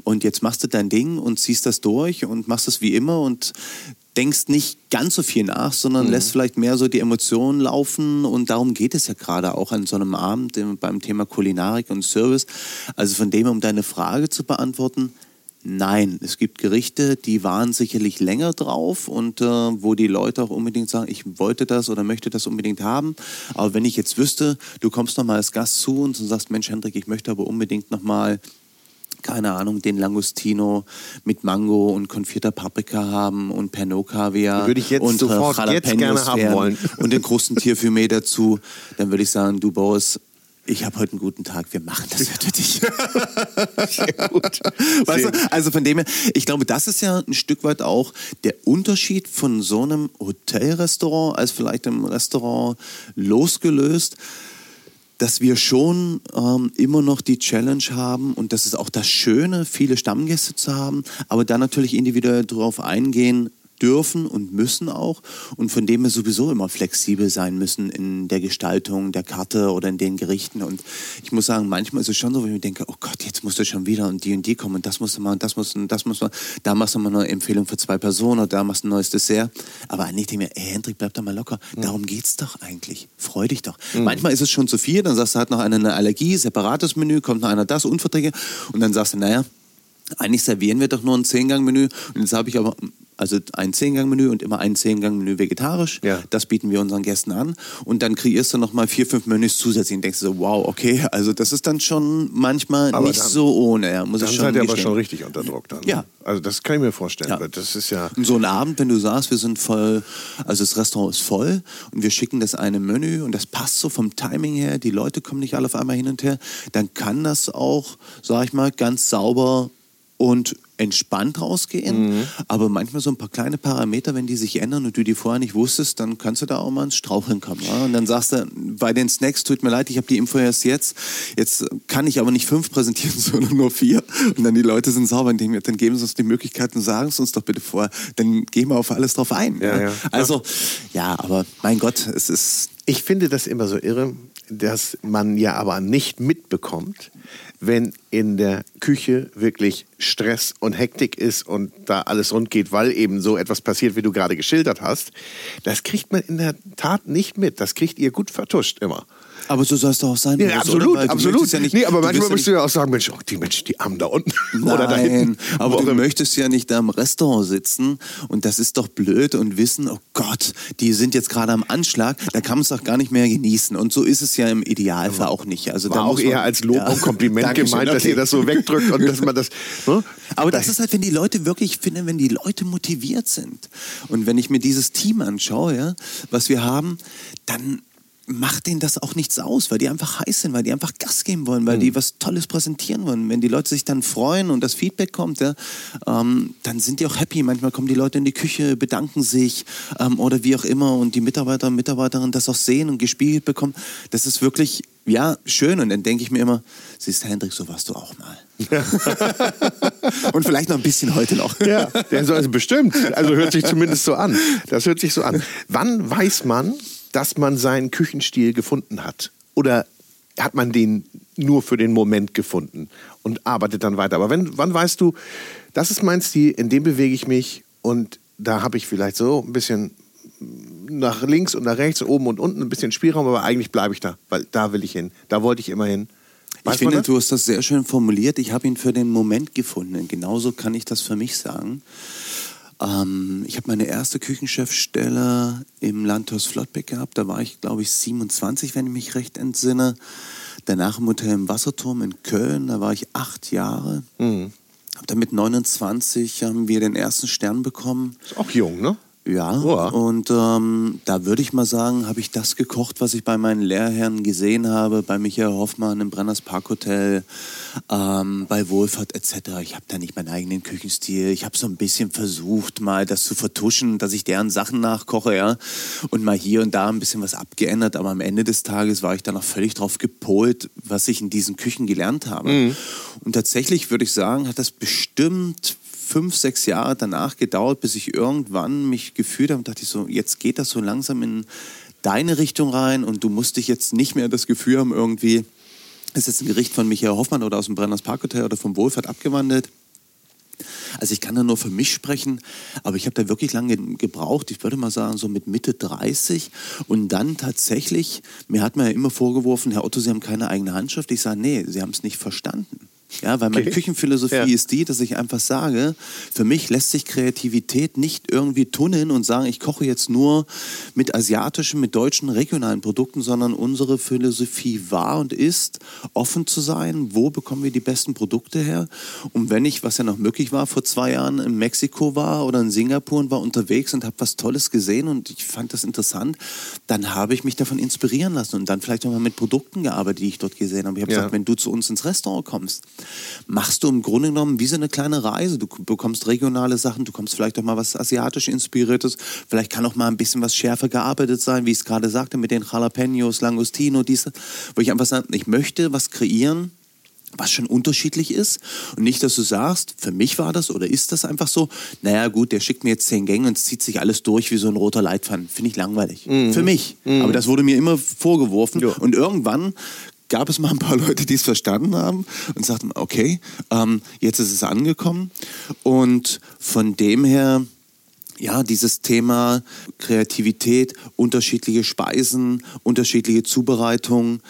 und jetzt machst du dein Ding und ziehst das durch und machst es wie immer und denkst nicht ganz so viel nach, sondern mhm. lässt vielleicht mehr so die Emotionen laufen und darum geht es ja gerade auch an so einem Abend beim Thema Kulinarik und Service. Also von dem, um deine Frage zu beantworten, Nein, es gibt Gerichte, die waren sicherlich länger drauf und äh, wo die Leute auch unbedingt sagen, ich wollte das oder möchte das unbedingt haben. Aber wenn ich jetzt wüsste, du kommst noch mal als Gast zu uns und sagst, Mensch Hendrik, ich möchte aber unbedingt noch mal keine Ahnung, den Langustino mit Mango und konfierter Paprika haben und Pernod Kaviar würde ich jetzt und äh, sofort jetzt gerne haben wollen. und den Krustentierfilet dazu, dann würde ich sagen, du Boris, ich habe heute einen guten Tag, wir machen das für dich. Sehr gut. Weißt du, also von dem her, ich glaube, das ist ja ein Stück weit auch der Unterschied von so einem Hotelrestaurant als vielleicht einem Restaurant losgelöst dass wir schon ähm, immer noch die Challenge haben und das ist auch das Schöne, viele Stammgäste zu haben, aber dann natürlich individuell darauf eingehen, dürfen und müssen auch und von dem wir sowieso immer flexibel sein müssen in der Gestaltung der Karte oder in den Gerichten. Und ich muss sagen, manchmal ist es schon so, wenn ich mir denke, oh Gott, jetzt musst du schon wieder und die und die kommen und das musst du machen, das musst du, das muss man, da machst du mal eine Empfehlung für zwei Personen oder da machst du ein neues Dessert. Aber eigentlich denke ich mir, ey Hendrik, bleib da mal locker. Mhm. Darum geht's doch eigentlich. Freu dich doch. Mhm. Manchmal ist es schon zu viel, dann sagst du, hat noch einer eine Allergie, separates Menü, kommt noch einer das, Unverträge und dann sagst du, naja, eigentlich servieren wir doch nur ein Zehngang-Menü und jetzt habe ich aber also ein Zehngang-Menü und immer ein Zehngang-Menü vegetarisch. Ja. Das bieten wir unseren Gästen an. Und dann kreierst du nochmal vier, fünf Menüs zusätzlich und denkst so, wow, okay, also das ist dann schon manchmal aber nicht dann, so ohne. Ja, muss dann schon seid ihr aber schon richtig unter Druck dann. Ja. Also das kann ich mir vorstellen. Ja. Das ist ja so ein Abend, wenn du sagst, wir sind voll, also das Restaurant ist voll und wir schicken das eine Menü und das passt so vom Timing her, die Leute kommen nicht alle auf einmal hin und her, dann kann das auch, sag ich mal, ganz sauber und entspannt rausgehen. Mhm. Aber manchmal so ein paar kleine Parameter, wenn die sich ändern und du die vorher nicht wusstest, dann kannst du da auch mal ins Straucheln kommen. Ja? Und dann sagst du, bei den Snacks, tut mir leid, ich habe die Info erst jetzt. Jetzt kann ich aber nicht fünf präsentieren, sondern nur vier. Und dann die Leute sind sauber und denken, dann geben sie uns die Möglichkeit und sagen es uns doch bitte vor. Dann gehen wir auf alles drauf ein. Ja, ja. Also, ja, aber mein Gott, es ist... Ich finde das immer so irre, dass man ja aber nicht mitbekommt, wenn in der Küche wirklich Stress und Hektik ist und da alles rund geht, weil eben so etwas passiert, wie du gerade geschildert hast. Das kriegt man in der Tat nicht mit. Das kriegt ihr gut vertuscht immer. Aber so soll es doch auch sein. Ja, absolut, absolut. Ja nicht, nee, aber manchmal musst du ja auch sagen, Mensch, oh, die Menschen, die Armen da unten Nein, oder da hinten. aber du möchtest ja nicht da im Restaurant sitzen und das ist doch blöd und wissen, oh Gott, die sind jetzt gerade am Anschlag, da kann man es doch gar nicht mehr genießen. Und so ist es ja im Idealfall auch nicht. Also War da auch eher man, als Lob ja, und Kompliment gemeint, okay. dass ihr das so wegdrückt und dass man das... Ne? Aber das ist halt, wenn die Leute wirklich, ich finde, wenn die Leute motiviert sind und wenn ich mir dieses Team anschaue, ja, was wir haben, dann macht denen das auch nichts aus, weil die einfach heiß sind, weil die einfach Gas geben wollen, weil mhm. die was Tolles präsentieren wollen. Wenn die Leute sich dann freuen und das Feedback kommt, ja, ähm, dann sind die auch happy. Manchmal kommen die Leute in die Küche, bedanken sich ähm, oder wie auch immer und die Mitarbeiter und Mitarbeiterinnen das auch sehen und gespiegelt bekommen. Das ist wirklich, ja, schön. Und dann denke ich mir immer, siehst du, Hendrik, so warst du auch mal. und vielleicht noch ein bisschen heute noch. ja, also bestimmt. Also hört sich zumindest so an. Das hört sich so an. Wann weiß man, dass man seinen Küchenstil gefunden hat? Oder hat man den nur für den Moment gefunden und arbeitet dann weiter? Aber wenn, wann weißt du, das ist mein Stil, in dem bewege ich mich und da habe ich vielleicht so ein bisschen nach links und nach rechts, oben und unten ein bisschen Spielraum, aber eigentlich bleibe ich da, weil da will ich hin. Da wollte ich immer hin. Weiß ich finde, du hast das sehr schön formuliert. Ich habe ihn für den Moment gefunden. Genauso kann ich das für mich sagen. Ähm, ich habe meine erste Küchenchefstelle im Landhaus Flottbeck gehabt. Da war ich, glaube ich, 27, wenn ich mich recht entsinne. Danach im Hotel im Wasserturm in Köln, da war ich acht Jahre. Mhm. Hab dann mit 29 haben wir den ersten Stern bekommen. Ist auch jung, ne? Ja, Ja. und ähm, da würde ich mal sagen, habe ich das gekocht, was ich bei meinen Lehrherren gesehen habe, bei Michael Hoffmann im Brenners Parkhotel, ähm, bei Wohlfahrt etc. Ich habe da nicht meinen eigenen Küchenstil. Ich habe so ein bisschen versucht, mal das zu vertuschen, dass ich deren Sachen nachkoche, ja, und mal hier und da ein bisschen was abgeändert. Aber am Ende des Tages war ich dann auch völlig drauf gepolt, was ich in diesen Küchen gelernt habe. Und tatsächlich würde ich sagen, hat das bestimmt fünf, sechs Jahre danach gedauert, bis ich irgendwann mich gefühlt habe und dachte ich so, jetzt geht das so langsam in deine Richtung rein und du musst dich jetzt nicht mehr das Gefühl haben, irgendwie, ist jetzt ein Gericht von Michael Hoffmann oder aus dem Brenners Parkhotel oder vom Wohlfahrt abgewandelt. Also ich kann da nur für mich sprechen, aber ich habe da wirklich lange gebraucht. Ich würde mal sagen, so mit Mitte 30. Und dann tatsächlich, mir hat man ja immer vorgeworfen, Herr Otto, Sie haben keine eigene Handschrift. Ich sage, nee, Sie haben es nicht verstanden. Ja, weil meine Okay. Küchenphilosophie Ja. ist die, dass ich einfach sage, für mich lässt sich Kreativität nicht irgendwie tunneln und sagen, ich koche jetzt nur mit asiatischen, mit deutschen, regionalen Produkten, sondern unsere Philosophie war und ist, offen zu sein, wo bekommen wir die besten Produkte her. Und wenn ich, was ja noch möglich war, vor zwei Jahren in Mexiko war oder in Singapur und war unterwegs und habe was Tolles gesehen und ich fand das interessant, dann habe ich mich davon inspirieren lassen und dann vielleicht auch mal mit Produkten gearbeitet, die ich dort gesehen habe. Ich habe Ja. gesagt, wenn du zu uns ins Restaurant kommst, machst du im Grunde genommen wie so eine kleine Reise. Du bekommst regionale Sachen, du kommst vielleicht auch mal was asiatisch inspiriertes, vielleicht kann auch mal ein bisschen was schärfer gearbeitet sein, wie ich es gerade sagte, mit den Jalapenos, Langostino, diese, wo ich einfach sage, ich möchte was kreieren, was schon unterschiedlich ist und nicht, dass du sagst, für mich war das oder ist das einfach so, naja gut, der schickt mir jetzt zehn Gänge und zieht sich alles durch wie so ein roter Leitfaden. Finde ich langweilig. Für mich. Aber das wurde mir immer vorgeworfen Ja. und irgendwann gab es mal ein paar Leute, die es verstanden haben und sagten, okay, ähm, jetzt ist es angekommen. Und von dem her ja, dieses Thema Kreativität, unterschiedliche Speisen, unterschiedliche Zubereitungen,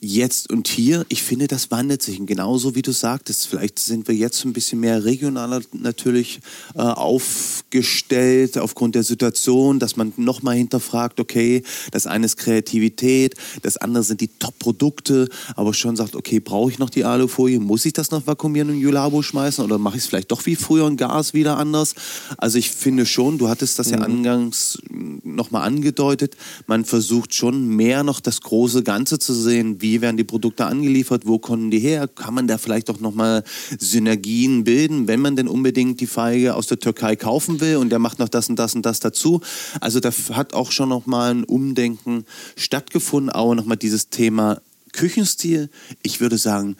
jetzt und hier, ich finde, das wandelt sich. Und genauso wie du sagtest, vielleicht sind wir jetzt ein bisschen mehr regionaler natürlich äh, aufgestellt aufgrund der Situation, dass man nochmal hinterfragt, okay, das eine ist Kreativität, das andere sind die Top-Produkte, aber schon sagt, okay, brauche ich noch die Alufolie? Muss ich das noch vakuumieren und in Julabo schmeißen oder mache ich es vielleicht doch wie früher in Gas wieder anders? Also ich finde schon, du hattest das ja angangs nochmal angedeutet, man versucht schon mehr noch das große Ganze zu sehen, wie werden die Produkte angeliefert, wo kommen die her, kann man da vielleicht auch nochmal Synergien bilden, wenn man denn unbedingt die Feige aus der Türkei kaufen will? Und der macht noch das und das und das dazu. Also da hat auch schon nochmal ein Umdenken stattgefunden, aber nochmal dieses Thema Küchenstil, ich würde sagen,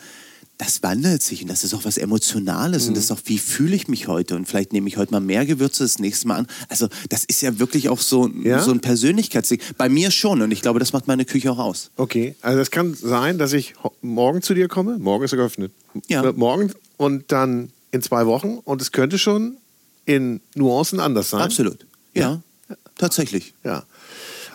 das wandelt sich und das ist auch was Emotionales und das ist auch, wie fühle ich mich heute und vielleicht nehme ich heute mal mehr Gewürze das nächste Mal an. Also das ist ja wirklich auch so, Ja? so ein Persönlichkeitsding. Bei mir schon und ich glaube, das macht meine Küche auch aus. Okay, also das kann sein, dass ich morgen zu dir komme. Morgen ist er geöffnet. Ja. Äh, Morgen und dann in zwei Wochen. Und es könnte schon in Nuancen anders sein. Absolut. Ja, tatsächlich. Ja.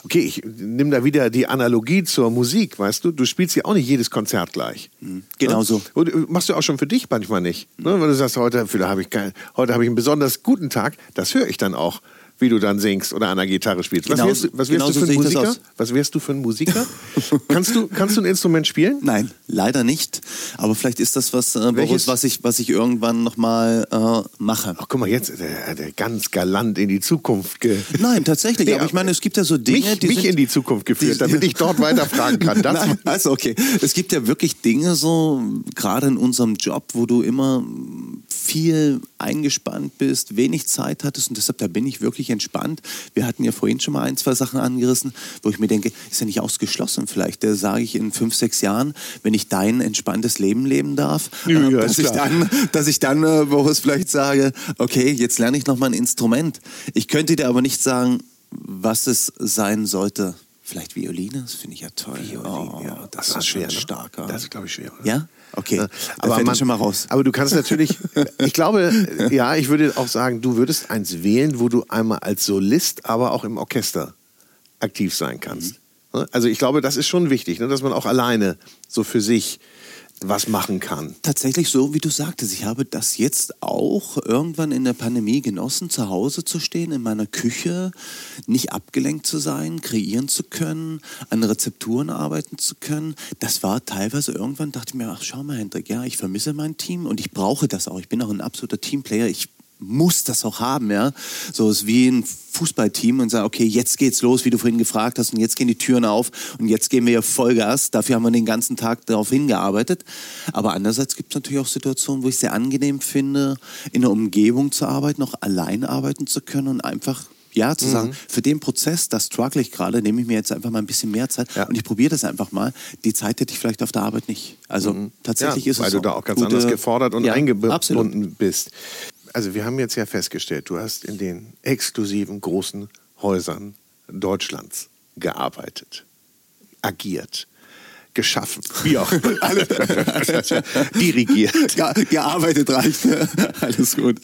Okay, ich nehme da wieder die Analogie zur Musik, weißt du? Du spielst ja auch nicht jedes Konzert gleich. Genau Ne? so. Und äh, machst du auch schon für dich manchmal nicht. Ne? Wenn du sagst, heute, habe ich, kein- heute habe ich einen besonders guten Tag, das höre ich dann auch, wie du dann singst oder an der Gitarre spielst. Was Genau wärst, du- was wärst genau du für ein Musiker? Was wärst du für ein Musiker? kannst, du, kannst du ein Instrument spielen? Nein, leider nicht. Aber vielleicht ist das was, äh, Boris, was ich, was ich irgendwann nochmal äh, mache. Ach, guck mal, jetzt äh, der ganz galant in die Zukunft ge Nein, tatsächlich. Ja, aber ich meine, es gibt ja so Dinge, mich, die mich sind, in die Zukunft geführt, die- damit ich dort weiterfragen kann. Das Nein, also okay. Es gibt ja wirklich Dinge so, gerade in unserem Job, wo du immer viel eingespannt bist, wenig Zeit hattest und deshalb da bin ich wirklich entspannt. Wir hatten ja vorhin schon mal ein, zwei Sachen angerissen, wo ich mir denke, ist ja nicht ausgeschlossen vielleicht. Da sage ich in fünf, sechs Jahren, wenn ich dein entspanntes Leben leben darf, Ja, äh, dass, ich dann, dass ich dann, äh, Boris, vielleicht sage, okay, jetzt lerne ich noch mal ein Instrument. Ich könnte dir aber nicht sagen, was es sein sollte. Vielleicht Violine, das finde ich ja toll. oh, ja, das, war ist schwer, ne? starker. Das ist, glaube ich, schwer. Oder? Ja? Okay. Ja, Da aber man, schon mal raus. Aber du kannst natürlich, ich glaube, ja, ich würde auch sagen, du würdest eins wählen, wo du einmal als Solist, aber auch im Orchester aktiv sein kannst. Mhm. Ne? Also ich glaube, das ist schon wichtig, ne, dass man auch alleine so für sich was machen kann. Tatsächlich so, wie du sagtest. Ich habe das jetzt auch irgendwann in der Pandemie genossen, zu Hause zu stehen, in meiner Küche, nicht abgelenkt zu sein, kreieren zu können, an Rezepturen arbeiten zu können. Das war teilweise irgendwann, dachte ich mir, ach schau mal, Hendrik, ja, ich vermisse mein Team und ich brauche das auch. Ich bin auch ein absoluter Teamplayer. Ich muss das auch haben, ja. So ist wie ein Fußballteam und sagen, okay, jetzt geht's los, wie du vorhin gefragt hast, und jetzt gehen die Türen auf und jetzt gehen wir ja Vollgas. Dafür haben wir den ganzen Tag darauf hingearbeitet. Aber andererseits gibt es natürlich auch Situationen, wo ich sehr angenehm finde, in einer Umgebung zu arbeiten, auch allein arbeiten zu können und einfach ja, zu mhm. sagen, für den Prozess, das struggle ich gerade, nehme ich mir jetzt einfach mal ein bisschen mehr Zeit ja. und ich probiere das einfach mal. Die Zeit hätte ich vielleicht auf der Arbeit nicht. Also mhm. tatsächlich ja, ist es Weil so. du da auch ganz anders gefordert und ja, eingebunden absolut. bist. Also wir haben jetzt ja festgestellt, du hast in den exklusiven großen Häusern Deutschlands gearbeitet, agiert geschaffen, wie auch dirigiert. Ja, gearbeitet reicht, alles gut.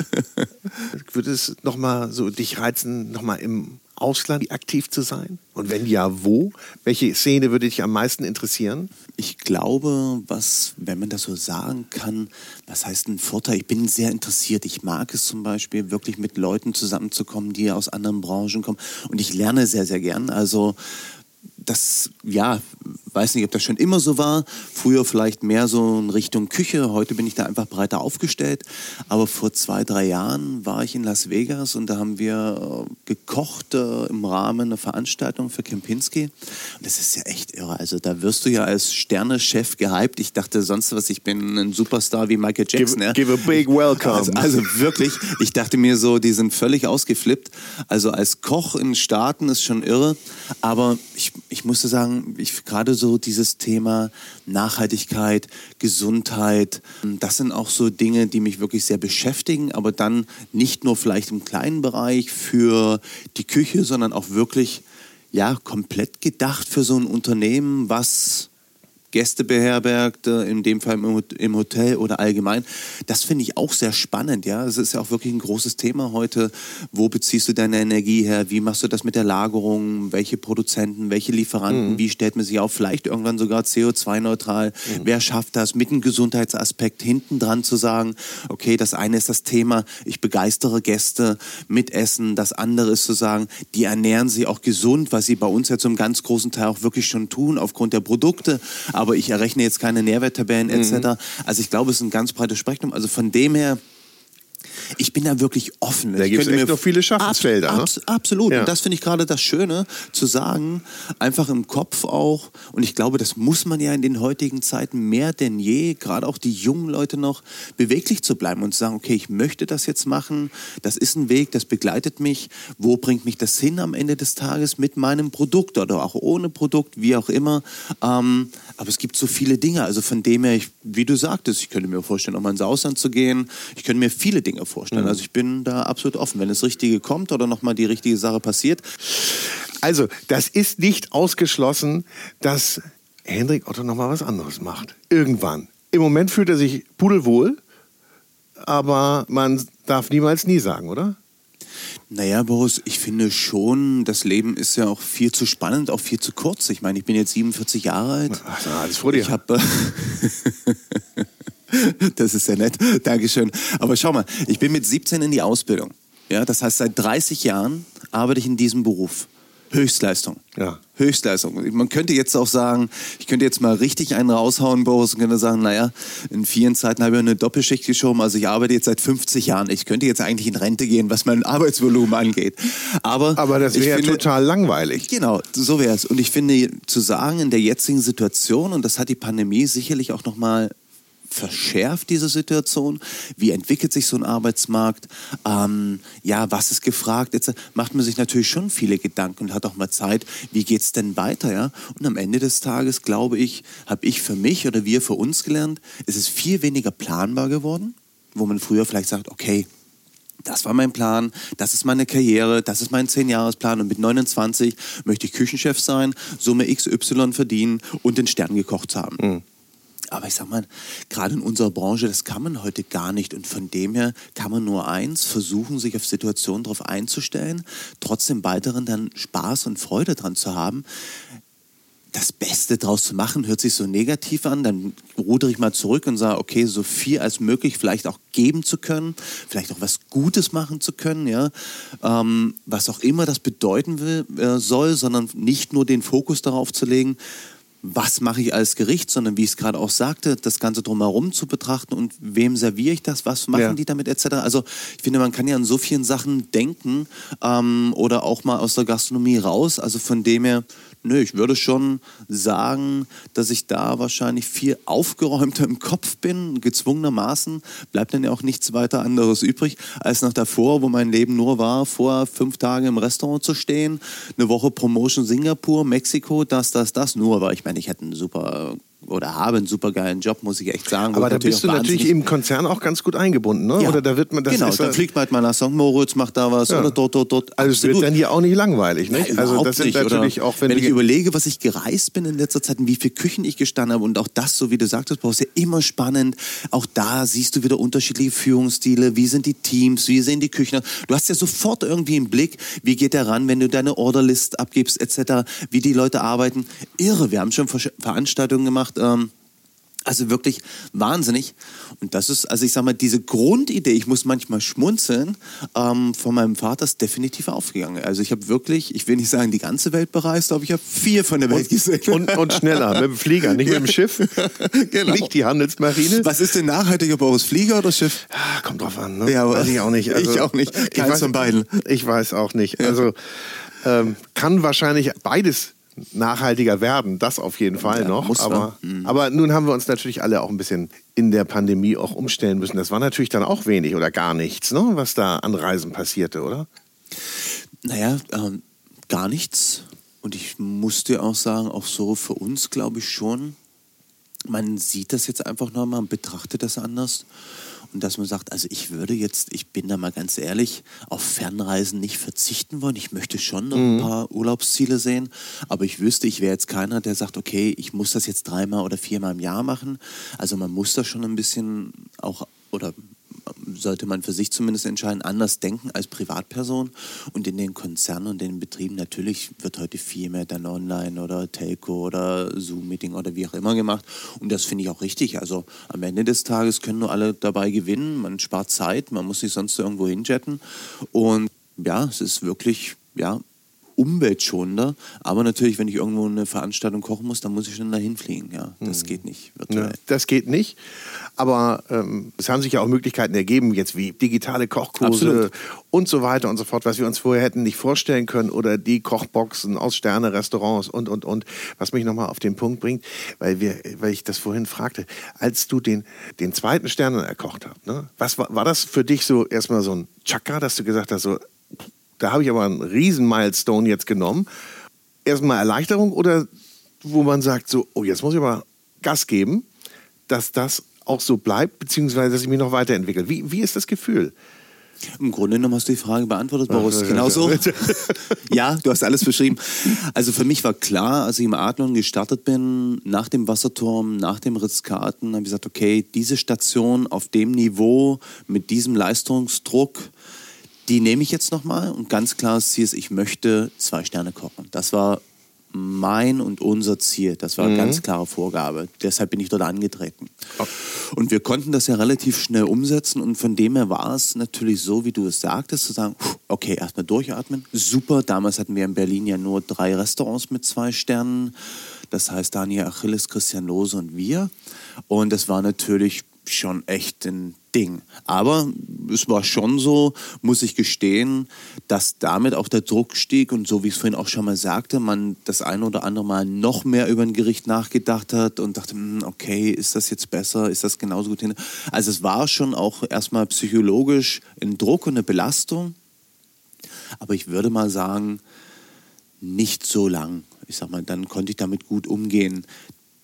Würde es nochmal so dich reizen, nochmal im Ausland aktiv zu sein? Und wenn ja, wo? Welche Szene würde dich am meisten interessieren? Ich glaube, was, wenn man das so sagen kann, was heißt ein Vorteil? Ich bin sehr interessiert. Ich mag es zum Beispiel, wirklich mit Leuten zusammenzukommen, die aus anderen Branchen kommen. Und ich lerne sehr, sehr gern. Also das, ja, weiß nicht, ob das schon immer so war. Früher vielleicht mehr so in Richtung Küche. Heute bin ich da einfach breiter aufgestellt. Aber vor zwei, drei Jahren war ich in Las Vegas und da haben wir äh, gekocht äh, im Rahmen einer Veranstaltung für Kempinski. Und das ist ja echt irre. Also da wirst du ja als Sterne-Chef gehypt. Ich dachte sonst was, ich bin ein Superstar wie Michael Jackson. Give, ja. give a big welcome. Also, also, wirklich, ich dachte mir so, die sind völlig ausgeflippt. Also als Koch in Staaten ist schon irre. Aber ich, ich musste sagen, ich gerade so dieses Thema Nachhaltigkeit, Gesundheit, das sind auch so Dinge, die mich wirklich sehr beschäftigen, aber dann nicht nur vielleicht im kleinen Bereich für die Küche, sondern auch wirklich ja komplett gedacht für so ein Unternehmen, was Gäste beherbergt, in dem Fall im Hotel oder allgemein. Das finde ich auch sehr spannend. Ja, es ist ja auch wirklich ein großes Thema heute. Wo beziehst du deine Energie her? Wie machst du das mit der Lagerung? Welche Produzenten, welche Lieferanten? Mhm. Wie stellt man sich auf? Vielleicht irgendwann sogar CO2-neutral. Mhm. Wer schafft das? Mit einem Gesundheitsaspekt hinten dran zu sagen, okay, das eine ist das Thema, ich begeistere Gäste mit Essen. Das andere ist zu sagen, die ernähren sich auch gesund, was sie bei uns ja zum ganz großen Teil auch wirklich schon tun, aufgrund der Produkte aber ich errechne jetzt keine Nährwerttabellen etc. Mhm. Also ich glaube, es ist ein ganz breites Spektrum. Also von dem her ich bin da wirklich offen. Da gibt es noch viele Schaffensfelder. Ab, ab, absolut. Ja. Und das finde ich gerade das Schöne, zu sagen, einfach im Kopf auch. Und ich glaube, das muss man ja in den heutigen Zeiten mehr denn je, gerade auch die jungen Leute noch, beweglich zu bleiben und zu sagen, okay, ich möchte das jetzt machen. Das ist ein Weg, das begleitet mich. Wo bringt mich das hin am Ende des Tages mit meinem Produkt oder auch ohne Produkt, wie auch immer. Ähm, aber es gibt so viele Dinge. Also von dem her, ich, wie du sagtest, ich könnte mir vorstellen, auch mal ins Ausland zu gehen. Ich könnte mir viele Dinge vorstellen. Mhm. Also ich bin da absolut offen. Wenn das Richtige kommt oder nochmal die richtige Sache passiert. Also, das ist nicht ausgeschlossen, dass Hendrik Otto nochmal was anderes macht. Irgendwann. Im Moment fühlt er sich pudelwohl, aber man darf niemals nie sagen, oder? Naja, Boris, ich finde schon, das Leben ist ja auch viel zu spannend, auch viel zu kurz. Ich meine, ich bin jetzt 47 Jahre alt. Ach, alles vor dir. Ich habe Das ist sehr nett. Dankeschön. Aber schau mal, ich bin mit 17 in die Ausbildung. Ja, das heißt, seit 30 Jahren arbeite ich in diesem Beruf. Höchstleistung. Ja. Höchstleistung. Man könnte jetzt auch sagen, ich könnte jetzt mal richtig einen raushauen, Boris, und könnte sagen, naja, in vielen Zeiten habe ich eine Doppelschicht geschoben, also ich arbeite jetzt seit 50 Jahren. Ich könnte jetzt eigentlich in Rente gehen, was mein Arbeitsvolumen angeht. Aber, Aber das wäre total langweilig. Genau, so wäre es. Und ich finde, zu sagen, in der jetzigen Situation, und das hat die Pandemie sicherlich auch nochmal verschärft diese Situation? Wie entwickelt sich so ein Arbeitsmarkt? Ähm, ja, was ist gefragt? Jetzt macht man sich natürlich schon viele Gedanken und hat auch mal Zeit, wie geht es denn weiter? Ja? Und am Ende des Tages, glaube ich, habe ich für mich oder wir für uns gelernt, es ist viel weniger planbar geworden, wo man früher vielleicht sagt, okay, das war mein Plan, das ist meine Karriere, das ist mein 10-Jahres-Plan und mit 29 möchte ich Küchenchef sein, Summe XY verdienen und den Stern gekocht haben. Mhm. Aber ich sag mal, gerade in unserer Branche, das kann man heute gar nicht. Und von dem her kann man nur eins, versuchen, sich auf Situationen darauf einzustellen, trotzdem weiteren dann Spaß und Freude dran zu haben das Beste draus zu machen, hört sich so negativ an, dann rudere ich mal zurück und sage, okay, so viel als möglich vielleicht auch geben zu können, vielleicht auch was Gutes machen zu können, ja, ähm, was auch immer das bedeuten will, äh, soll, sondern nicht nur den Fokus darauf zu legen, was mache ich als Gericht, sondern wie ich es gerade auch sagte, das Ganze drumherum zu betrachten und wem serviere ich das, was machen ja. die damit etc. Also ich finde, man kann ja an so vielen Sachen denken ähm, oder auch mal aus der Gastronomie raus. Also von dem her, nö, ich würde schon sagen, dass ich da wahrscheinlich viel aufgeräumter im Kopf bin, gezwungenermaßen. Bleibt dann ja auch nichts weiter anderes übrig, als nach davor, wo mein Leben nur war, vor fünf Tagen im Restaurant zu stehen, eine Woche Promotion Singapur, Mexiko, das, das, das, nur, weil ich meine, ich hätte einen super oder habe einen super geilen Job, muss ich echt sagen. Aber da bist du natürlich im Konzern auch ganz gut eingebunden, ne? Ja. Oder da wird man das Genau, dann fliegt man halt mal nach St. Moritz, macht da was ja. oder dort, dort, dort. Also es wird dann hier auch nicht langweilig, ne? Nein, also das sind nicht. natürlich oder auch, wenn, wenn ich überlege, was ich gereist bin in letzter Zeit und wie viele Küchen ich gestanden habe und auch das, so wie du sagtest, brauchst ja immer spannend. Auch da siehst du wieder unterschiedliche Führungsstile. Wie sind die Teams? Wie sehen die Küchen? Du hast ja sofort irgendwie im Blick, wie geht der ran, wenn du deine Orderlist abgibst etc., wie die Leute arbeiten. Irre. Wir haben schon Veranstaltungen gemacht. Ähm, also wirklich wahnsinnig. Und das ist, also ich sag mal, diese Grundidee, ich muss manchmal schmunzeln, ähm, von meinem Vater ist definitiv aufgegangen. Also ich habe wirklich, ich will nicht sagen, die ganze Welt bereist, aber ich habe vier von der Welt gesehen. Und, und, schneller, mit dem Flieger, nicht mit dem Schiff. genau. Nicht die Handelsmarine. Was ist denn nachhaltiger, Boris? Flieger oder Schiff? Ah, kommt drauf an, ne? Ja, aber weiß ich auch nicht. Also, ich auch nicht. Keins von beiden. Ich weiß auch nicht. Also ähm, kann wahrscheinlich beides nachhaltiger werden, das auf jeden Fall ja, noch. Aber, mhm. aber nun haben wir uns natürlich alle auch ein bisschen in der Pandemie auch umstellen müssen. Das war natürlich dann auch wenig oder gar nichts, ne, was da an Reisen passierte, oder? Naja, ähm, gar nichts. Und ich musste auch sagen, auch so für uns glaube ich schon, man sieht das jetzt einfach nochmal und betrachtet das anders und dass man sagt, also ich würde jetzt, ich bin da mal ganz ehrlich, auf Fernreisen nicht verzichten wollen. Ich möchte schon noch ein mhm. paar Urlaubsziele sehen, aber ich wüsste, ich wäre jetzt keiner, der sagt, okay, ich muss das jetzt dreimal oder viermal im Jahr machen. Also man muss da schon ein bisschen auch oder sollte man für sich zumindest entscheiden, anders denken als Privatperson. Und in den Konzernen und den Betrieben natürlich wird heute viel mehr dann online oder Telco oder Zoom-Meeting oder wie auch immer gemacht. Und das finde ich auch richtig. Also am Ende des Tages können nur alle dabei gewinnen. Man spart Zeit, man muss sich sonst irgendwo hinjetten. Und ja, es ist wirklich ja, umweltschonender. Aber natürlich, wenn ich irgendwo eine Veranstaltung kochen muss, dann muss ich schon dahin fliegen. Ja, das mhm. geht nicht. Ja, das geht nicht. Aber ähm, es haben sich ja auch Möglichkeiten ergeben, jetzt wie digitale Kochkurse Absolut. und so weiter und so fort, was wir uns vorher hätten nicht vorstellen können. Oder die Kochboxen aus Sterne-Restaurants und, und, und. Was mich nochmal auf den Punkt bringt, weil, wir, weil ich das vorhin fragte. Als du den, den zweiten Stern erkocht hast, ne? was war, war das für dich so erstmal so ein Chaka, dass du gesagt hast, so, da habe ich aber einen riesen Milestone jetzt genommen. Erstmal Erleichterung oder wo man sagt so, oh, jetzt muss ich aber Gas geben, dass das auch so bleibt, beziehungsweise dass ich mich noch weiterentwickle. Wie, wie ist das Gefühl? Im Grunde genommen hast du die Frage beantwortet, Boris. Genau so. ja, du hast alles beschrieben. Also für mich war klar, als ich im Adlon gestartet bin, nach dem Wasserturm, nach dem Ritzkarten, habe ich gesagt, okay, diese Station auf dem Niveau, mit diesem Leistungsdruck, die nehme ich jetzt nochmal und ganz klar das Ziel ist, ich möchte zwei Sterne kochen. Das war mein und unser Ziel. Das war eine mhm. ganz klare Vorgabe. Deshalb bin ich dort angetreten. Oh. Und wir konnten das ja relativ schnell umsetzen und von dem her war es natürlich so, wie du es sagtest, zu sagen, okay, erstmal durchatmen. Super, damals hatten wir in Berlin ja nur drei Restaurants mit zwei Sternen. Das heißt Daniel Achilles, Christian Lose und wir. Und das war natürlich schon echt ein Ding. Aber es war schon so, muss ich gestehen, dass damit auch der Druck stieg und so wie ich es vorhin auch schon mal sagte, man das eine oder andere Mal noch mehr über ein Gericht nachgedacht hat und dachte, hm, okay, ist das jetzt besser, ist das genauso gut hin? Also es war schon auch erstmal psychologisch ein Druck und eine Belastung. Aber ich würde mal sagen, nicht so lang. Ich sag mal, dann konnte ich damit gut umgehen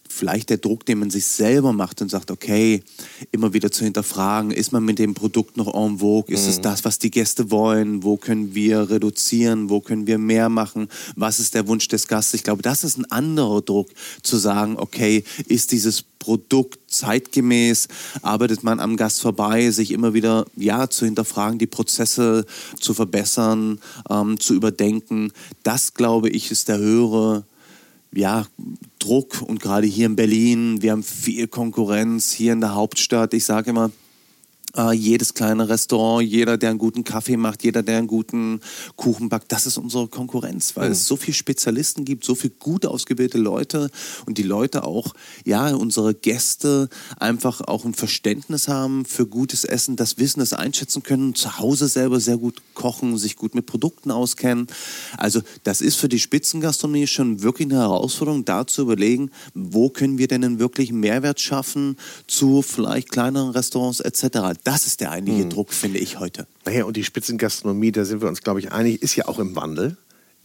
vielleicht der Druck, den man sich selber macht und sagt, okay, immer wieder zu hinterfragen, ist man mit dem Produkt noch en vogue? Ist mhm. es das, was die Gäste wollen? Wo können wir reduzieren? Wo können wir mehr machen? Was ist der Wunsch des Gastes? Ich glaube, das ist ein anderer Druck, zu sagen, okay, ist dieses Produkt zeitgemäß? Arbeitet man am Gast vorbei? Sich immer wieder, ja, zu hinterfragen, die Prozesse zu verbessern, ähm, zu überdenken. Das, glaube ich, ist der höhere ja, Druck und gerade hier in Berlin, wir haben viel Konkurrenz hier in der Hauptstadt. Ich sage immer, äh, jedes kleine Restaurant, jeder, der einen guten Kaffee macht, jeder, der einen guten Kuchen backt, das ist unsere Konkurrenz, weil mhm. es so viele Spezialisten gibt, so viele gut ausgebildete Leute und die Leute auch, ja, unsere Gäste einfach auch ein Verständnis haben für gutes Essen, das Wissen, das einschätzen können, zu Hause selber sehr gut kochen, sich gut mit Produkten auskennen. Also das ist für die Spitzengastronomie schon wirklich eine Herausforderung, da zu überlegen, wo können wir denn einen wirklichen Mehrwert schaffen zu vielleicht kleineren Restaurants etc. Das ist der eigentliche hm. Druck, finde ich heute. Naja, und die Spitzengastronomie, da sind wir uns, glaube ich, einig, ist ja auch im Wandel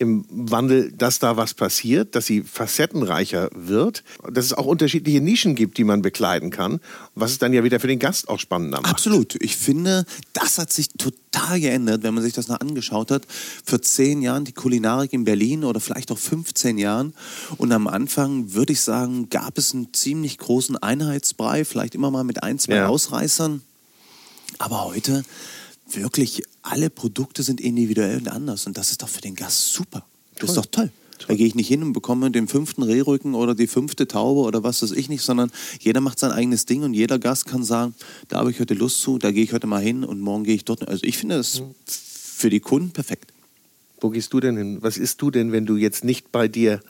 im Wandel, dass da was passiert, dass sie facettenreicher wird, dass es auch unterschiedliche Nischen gibt, die man bekleiden kann, was es dann ja wieder für den Gast auch spannender macht. Absolut. Ich finde, das hat sich total geändert, wenn man sich das noch angeschaut hat. Vor zehn Jahren die Kulinarik in Berlin oder vielleicht auch 15 Jahren. Und am Anfang würde ich sagen, gab es einen ziemlich großen Einheitsbrei, vielleicht immer mal mit ein, zwei ja. Ausreißern. Aber heute wirklich alle Produkte sind individuell und anders und das ist doch für den Gast super. Das ist doch toll. Da gehe ich nicht hin und bekomme den fünften Rehrücken oder die fünfte Taube oder was weiß ich nicht, sondern jeder macht sein eigenes Ding und jeder Gast kann sagen, da habe ich heute Lust zu, da gehe ich heute mal hin und morgen gehe ich dort. Also ich finde das mhm. für die Kunden perfekt. Wo gehst du denn hin? Was isst du denn, wenn du jetzt nicht bei dir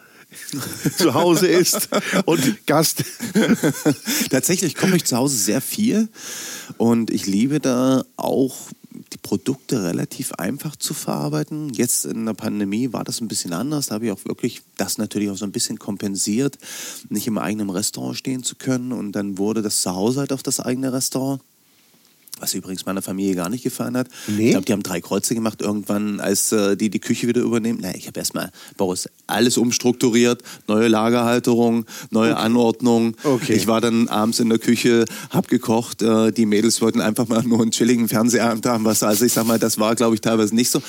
zu Hause ist und Gast. Tatsächlich komme ich zu Hause sehr viel und ich liebe da auch die Produkte relativ einfach zu verarbeiten. Jetzt in der Pandemie war das ein bisschen anders. Da habe ich auch wirklich das natürlich auch so ein bisschen kompensiert, nicht im eigenen Restaurant stehen zu können. Und dann wurde das zu Hause halt auf das eigene Restaurant was übrigens meiner Familie gar nicht gefallen hat. Nee? Ich glaube, die haben drei Kreuze gemacht irgendwann, als äh, die die Küche wieder übernehmen. Naja, ich habe erstmal, Boris, alles umstrukturiert, neue Lagerhalterung, neue okay. Anordnung. Okay. Ich war dann abends in der Küche, habe gekocht. Äh, die Mädels wollten einfach mal nur einen chilligen Fernseher haben. Was, also ich sag mal, das war, glaube ich, teilweise nicht so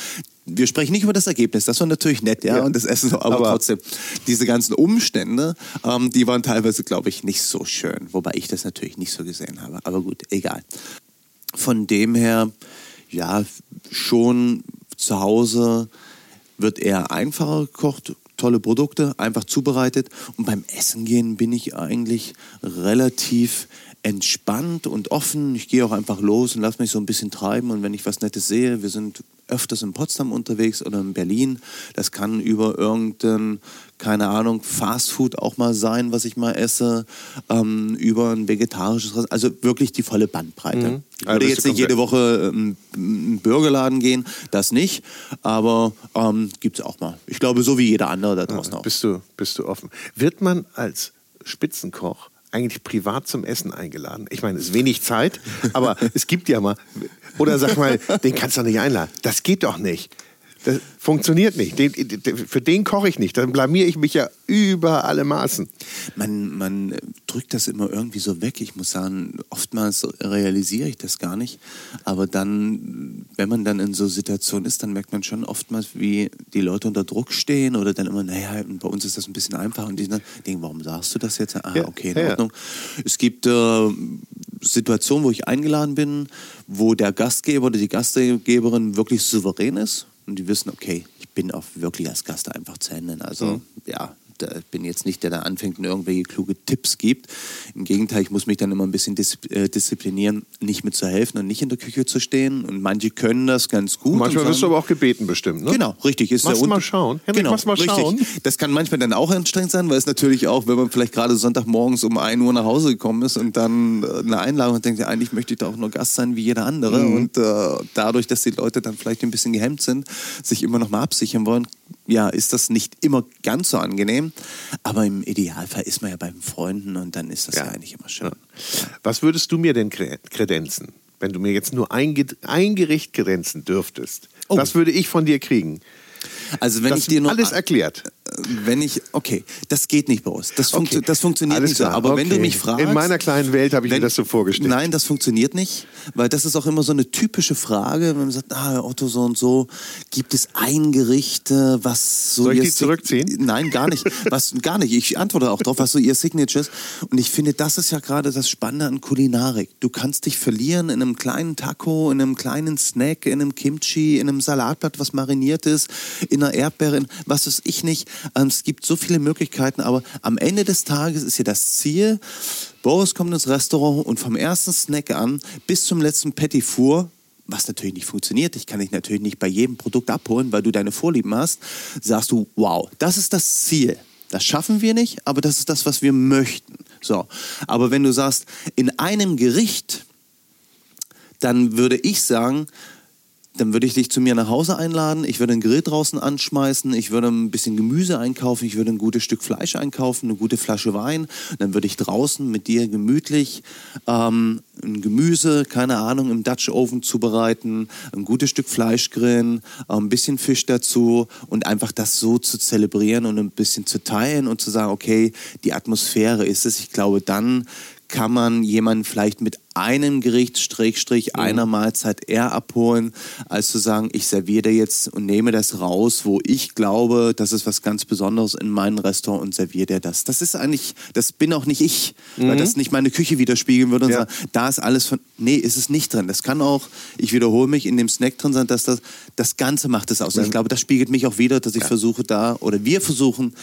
wir sprechen nicht über das Ergebnis, das war natürlich nett, ja, ja. und das Essen, aber, aber, trotzdem, diese ganzen Umstände, ähm, die waren teilweise, glaube ich, nicht so schön, wobei ich das natürlich nicht so gesehen habe, aber gut, egal. Von dem her, ja, schon zu Hause wird eher einfacher gekocht, tolle Produkte, einfach zubereitet. Und beim Essen gehen bin ich eigentlich relativ entspannt und offen. Ich gehe auch einfach los und lasse mich so ein bisschen treiben. Und wenn ich was Nettes sehe, wir sind öfters in Potsdam unterwegs oder in Berlin. Das kann über irgendein, keine Ahnung, Fastfood auch mal sein, was ich mal esse, ähm, über ein vegetarisches, also wirklich die volle Bandbreite. Mhm. Ich würde jetzt nicht jede Woche ähm, einen Burgerladen gehen, das nicht, aber ähm, gibt es auch mal. Ich glaube, so wie jeder andere da draußen ja, auch. Bist du, bist du offen. Wird man als Spitzenkoch eigentlich privat zum Essen eingeladen? Ich meine, es ist wenig Zeit, aber es gibt ja mal. Oder sag mal, den kannst du doch nicht einladen. Das geht doch nicht. Das funktioniert nicht. Den, für den koche ich nicht. Dann blamier ich mich ja über alle Maßen. Man, man drückt das immer irgendwie so weg. Ich muss sagen, oftmals realisiere ich das gar nicht. Aber dann, wenn man dann in so Situationen ist, dann merkt man schon oftmals, wie die Leute unter Druck stehen oder dann immer, naja, bei uns ist das ein bisschen einfacher. Und die dann denken, warum sagst du das jetzt? Ah, ja, okay, in ja, Ordnung. Ja. Es gibt äh, Situationen, wo ich eingeladen bin, wo der Gastgeber oder die Gastgeberin wirklich souverän ist und die wissen, okay, ich bin auch wirklich als Gast einfach zu Ende. Also mhm. ja, ich bin jetzt nicht der, der anfängt und irgendwelche kluge Tipps gibt. Im Gegenteil, ich muss mich dann immer ein bisschen äh, disziplinieren, nicht mit zu helfen und nicht in der Küche zu stehen. Und manche können das ganz gut. Manchmal wirst du aber auch gebeten bestimmt, ne? Genau, richtig. Ist machst mal schauen. Henrik, genau, mal richtig. schauen. Das kann manchmal dann auch anstrengend sein, weil es natürlich auch, wenn man vielleicht gerade Sonntagmorgens um 1 Uhr nach Hause gekommen ist und dann äh, eine Einladung hat, denkt, ja, eigentlich möchte ich da auch nur Gast sein wie jeder andere. Mhm. Und äh, dadurch, dass die Leute dann vielleicht ein bisschen gehemmt sind, sich immer noch mal absichern wollen, ja, ist das nicht immer ganz so angenehm. Aber im Idealfall ist man ja beim Freunden und dann ist das ja, ja eigentlich immer schön. Ja. Was würdest du mir denn kredenzen, wenn du mir jetzt nur ein, ein Gericht kredenzen dürftest? Oh. Was würde ich von dir kriegen? Also wenn das ich dir nur alles erklärt. Wenn ich, okay, das geht nicht, Boris. Das, funkt, okay. das funktioniert alles nicht so. Aber okay. wenn du mich fragst. In meiner kleinen Welt habe ich wenn, mir das so vorgestellt. Nein, das funktioniert nicht, weil das ist auch immer so eine typische Frage, wenn man sagt, ah, Otto, so und so, gibt es ein Gericht, äh, was so. Soll ich die zurückziehen? Nein, gar nicht. Was, gar nicht. Ich antworte auch darauf, was so ihr Signature ist. Und ich finde, das ist ja gerade das Spannende an Kulinarik. Du kannst dich verlieren in einem kleinen Taco, in einem kleinen Snack, in einem Kimchi, in einem Salatblatt, was mariniert ist, in einer Erdbeere, was weiß ich nicht. Ähm, es gibt so viele Möglichkeiten, aber am Ende des Tages ist ja das Ziel, Boris kommt ins Restaurant und vom ersten Snack an bis zum letzten Petit Four was natürlich nicht funktioniert, ich kann dich natürlich nicht bei jedem Produkt abholen, weil du deine Vorlieben hast, sagst du, wow, das ist das Ziel. Das schaffen wir nicht, aber das ist das, was wir möchten. So. Aber wenn du sagst, in einem Gericht, dann würde ich sagen, dann würde ich dich zu mir nach Hause einladen. Ich würde ein Grill draußen anschmeißen. Ich würde ein bisschen Gemüse einkaufen. Ich würde ein gutes Stück Fleisch einkaufen, eine gute Flasche Wein. Dann würde ich draußen mit dir gemütlich ähm, ein Gemüse, keine Ahnung, im Dutch Oven zubereiten, ein gutes Stück Fleisch grillen, äh, ein bisschen Fisch dazu und einfach das so zu zelebrieren und ein bisschen zu teilen und zu sagen, okay, die Atmosphäre ist es. Ich glaube, dann kann man jemanden vielleicht mit einem Gericht, Strich, einer Mahlzeit eher abholen, als zu sagen, ich serviere jetzt und nehme das raus, wo ich glaube, das ist was ganz Besonderes in meinem Restaurant und serviere dir das. Das ist eigentlich, das bin auch nicht ich, mhm. weil das nicht meine Küche widerspiegeln würde und ja. sagen, da ist alles von, nee, ist es nicht drin. Das kann auch, ich wiederhole mich, in dem Snack drin sein, dass das, das Ganze macht es aus. Mhm. Ich glaube, das spiegelt mich auch wieder, dass ich ja. versuche da, oder wir versuchen,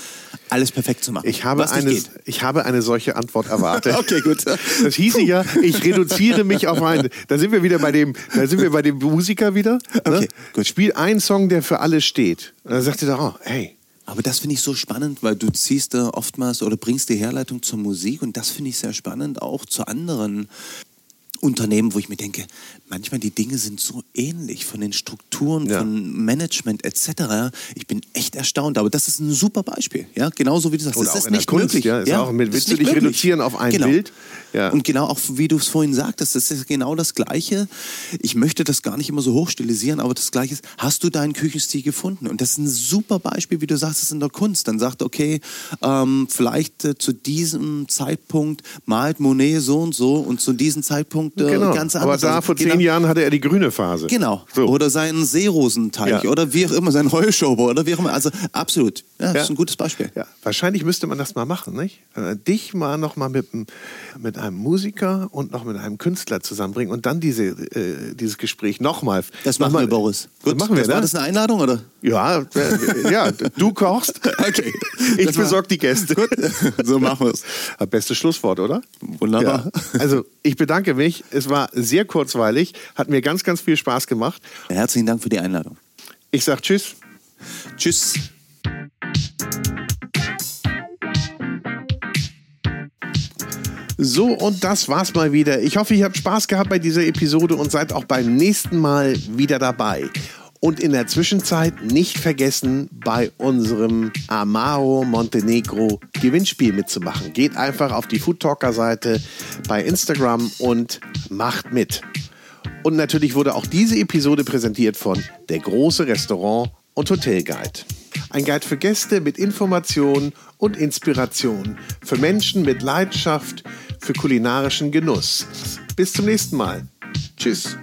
alles perfekt zu machen. Ich habe, eine, ich habe eine solche Antwort erwartet. okay, gut. Das hieße ja, ich reduziere mich auf einen. Da sind wir wieder bei dem, da sind wir bei dem Musiker wieder. Ne? Okay, gut. Spiel einen Song, der für alle steht. Und dann sagt er doch, oh, hey, aber das finde ich so spannend, weil du ziehst da oftmals oder bringst die Herleitung zur Musik und das finde ich sehr spannend auch zu anderen Unternehmen, wo ich mir denke, manchmal die Dinge sind so ähnlich von den Strukturen, ja. von Management etc. Ich bin echt erstaunt, aber das ist ein super Beispiel, ja, genauso wie du sagst. Oder das ist nicht Kunst, möglich. Ja, ist ja, auch mit, willst du dich möglich. reduzieren auf ein genau. Bild? Ja. Und genau auch wie du es vorhin sagtest, das ist genau das Gleiche. Ich möchte das gar nicht immer so hochstilisieren, aber das Gleiche ist, hast du deinen Küchenstil gefunden? Und das ist ein super Beispiel, wie du sagst, es in der Kunst. Dann sagt, okay, ähm, vielleicht äh, zu diesem Zeitpunkt malt Monet so und so und zu diesem Zeitpunkt äh, genau. ganz anders. Aber da vor genau. Zehn Jahren hatte er die grüne Phase. Genau. So. Oder seinen Seerosenteich ja. oder wie auch immer, sein Heuschober oder wie auch immer. Also absolut. Ja, ja. das ist ein gutes Beispiel. Ja. Wahrscheinlich müsste man das mal machen, nicht? Äh, dich mal noch mal mit, mit einem Musiker und noch mit einem Künstler zusammenbringen und dann diese, äh, dieses Gespräch nochmal. Das machen wir, Boris. Gut, das machen wir. Das war ne? das eine Einladung, oder? Ja, äh, ja du kochst. okay. Ich besorge die Gäste. Gut. So machen wir es. Beste Schlusswort, oder? Wunderbar. Also, ich bedanke mich. Es war sehr kurzweilig, hat mir ganz, ganz viel Spaß gemacht. Herzlichen Dank für die Einladung. Ich sage Tschüss. Tschüss. So, und das war's mal wieder. Ich hoffe, ihr habt Spaß gehabt bei dieser Episode und seid auch beim nächsten Mal wieder dabei. Und in der Zwischenzeit nicht vergessen, bei unserem Amaro Montenegro Gewinnspiel mitzumachen. Geht einfach auf die Food Talker Seite bei Instagram und macht mit. Und natürlich wurde auch diese Episode präsentiert von Der große Restaurant und Hotel Guide. Ein Guide für Gäste mit Informationen und Inspiration. Für Menschen mit Leidenschaft für kulinarischen Genuss. Bis zum nächsten Mal. Tschüss.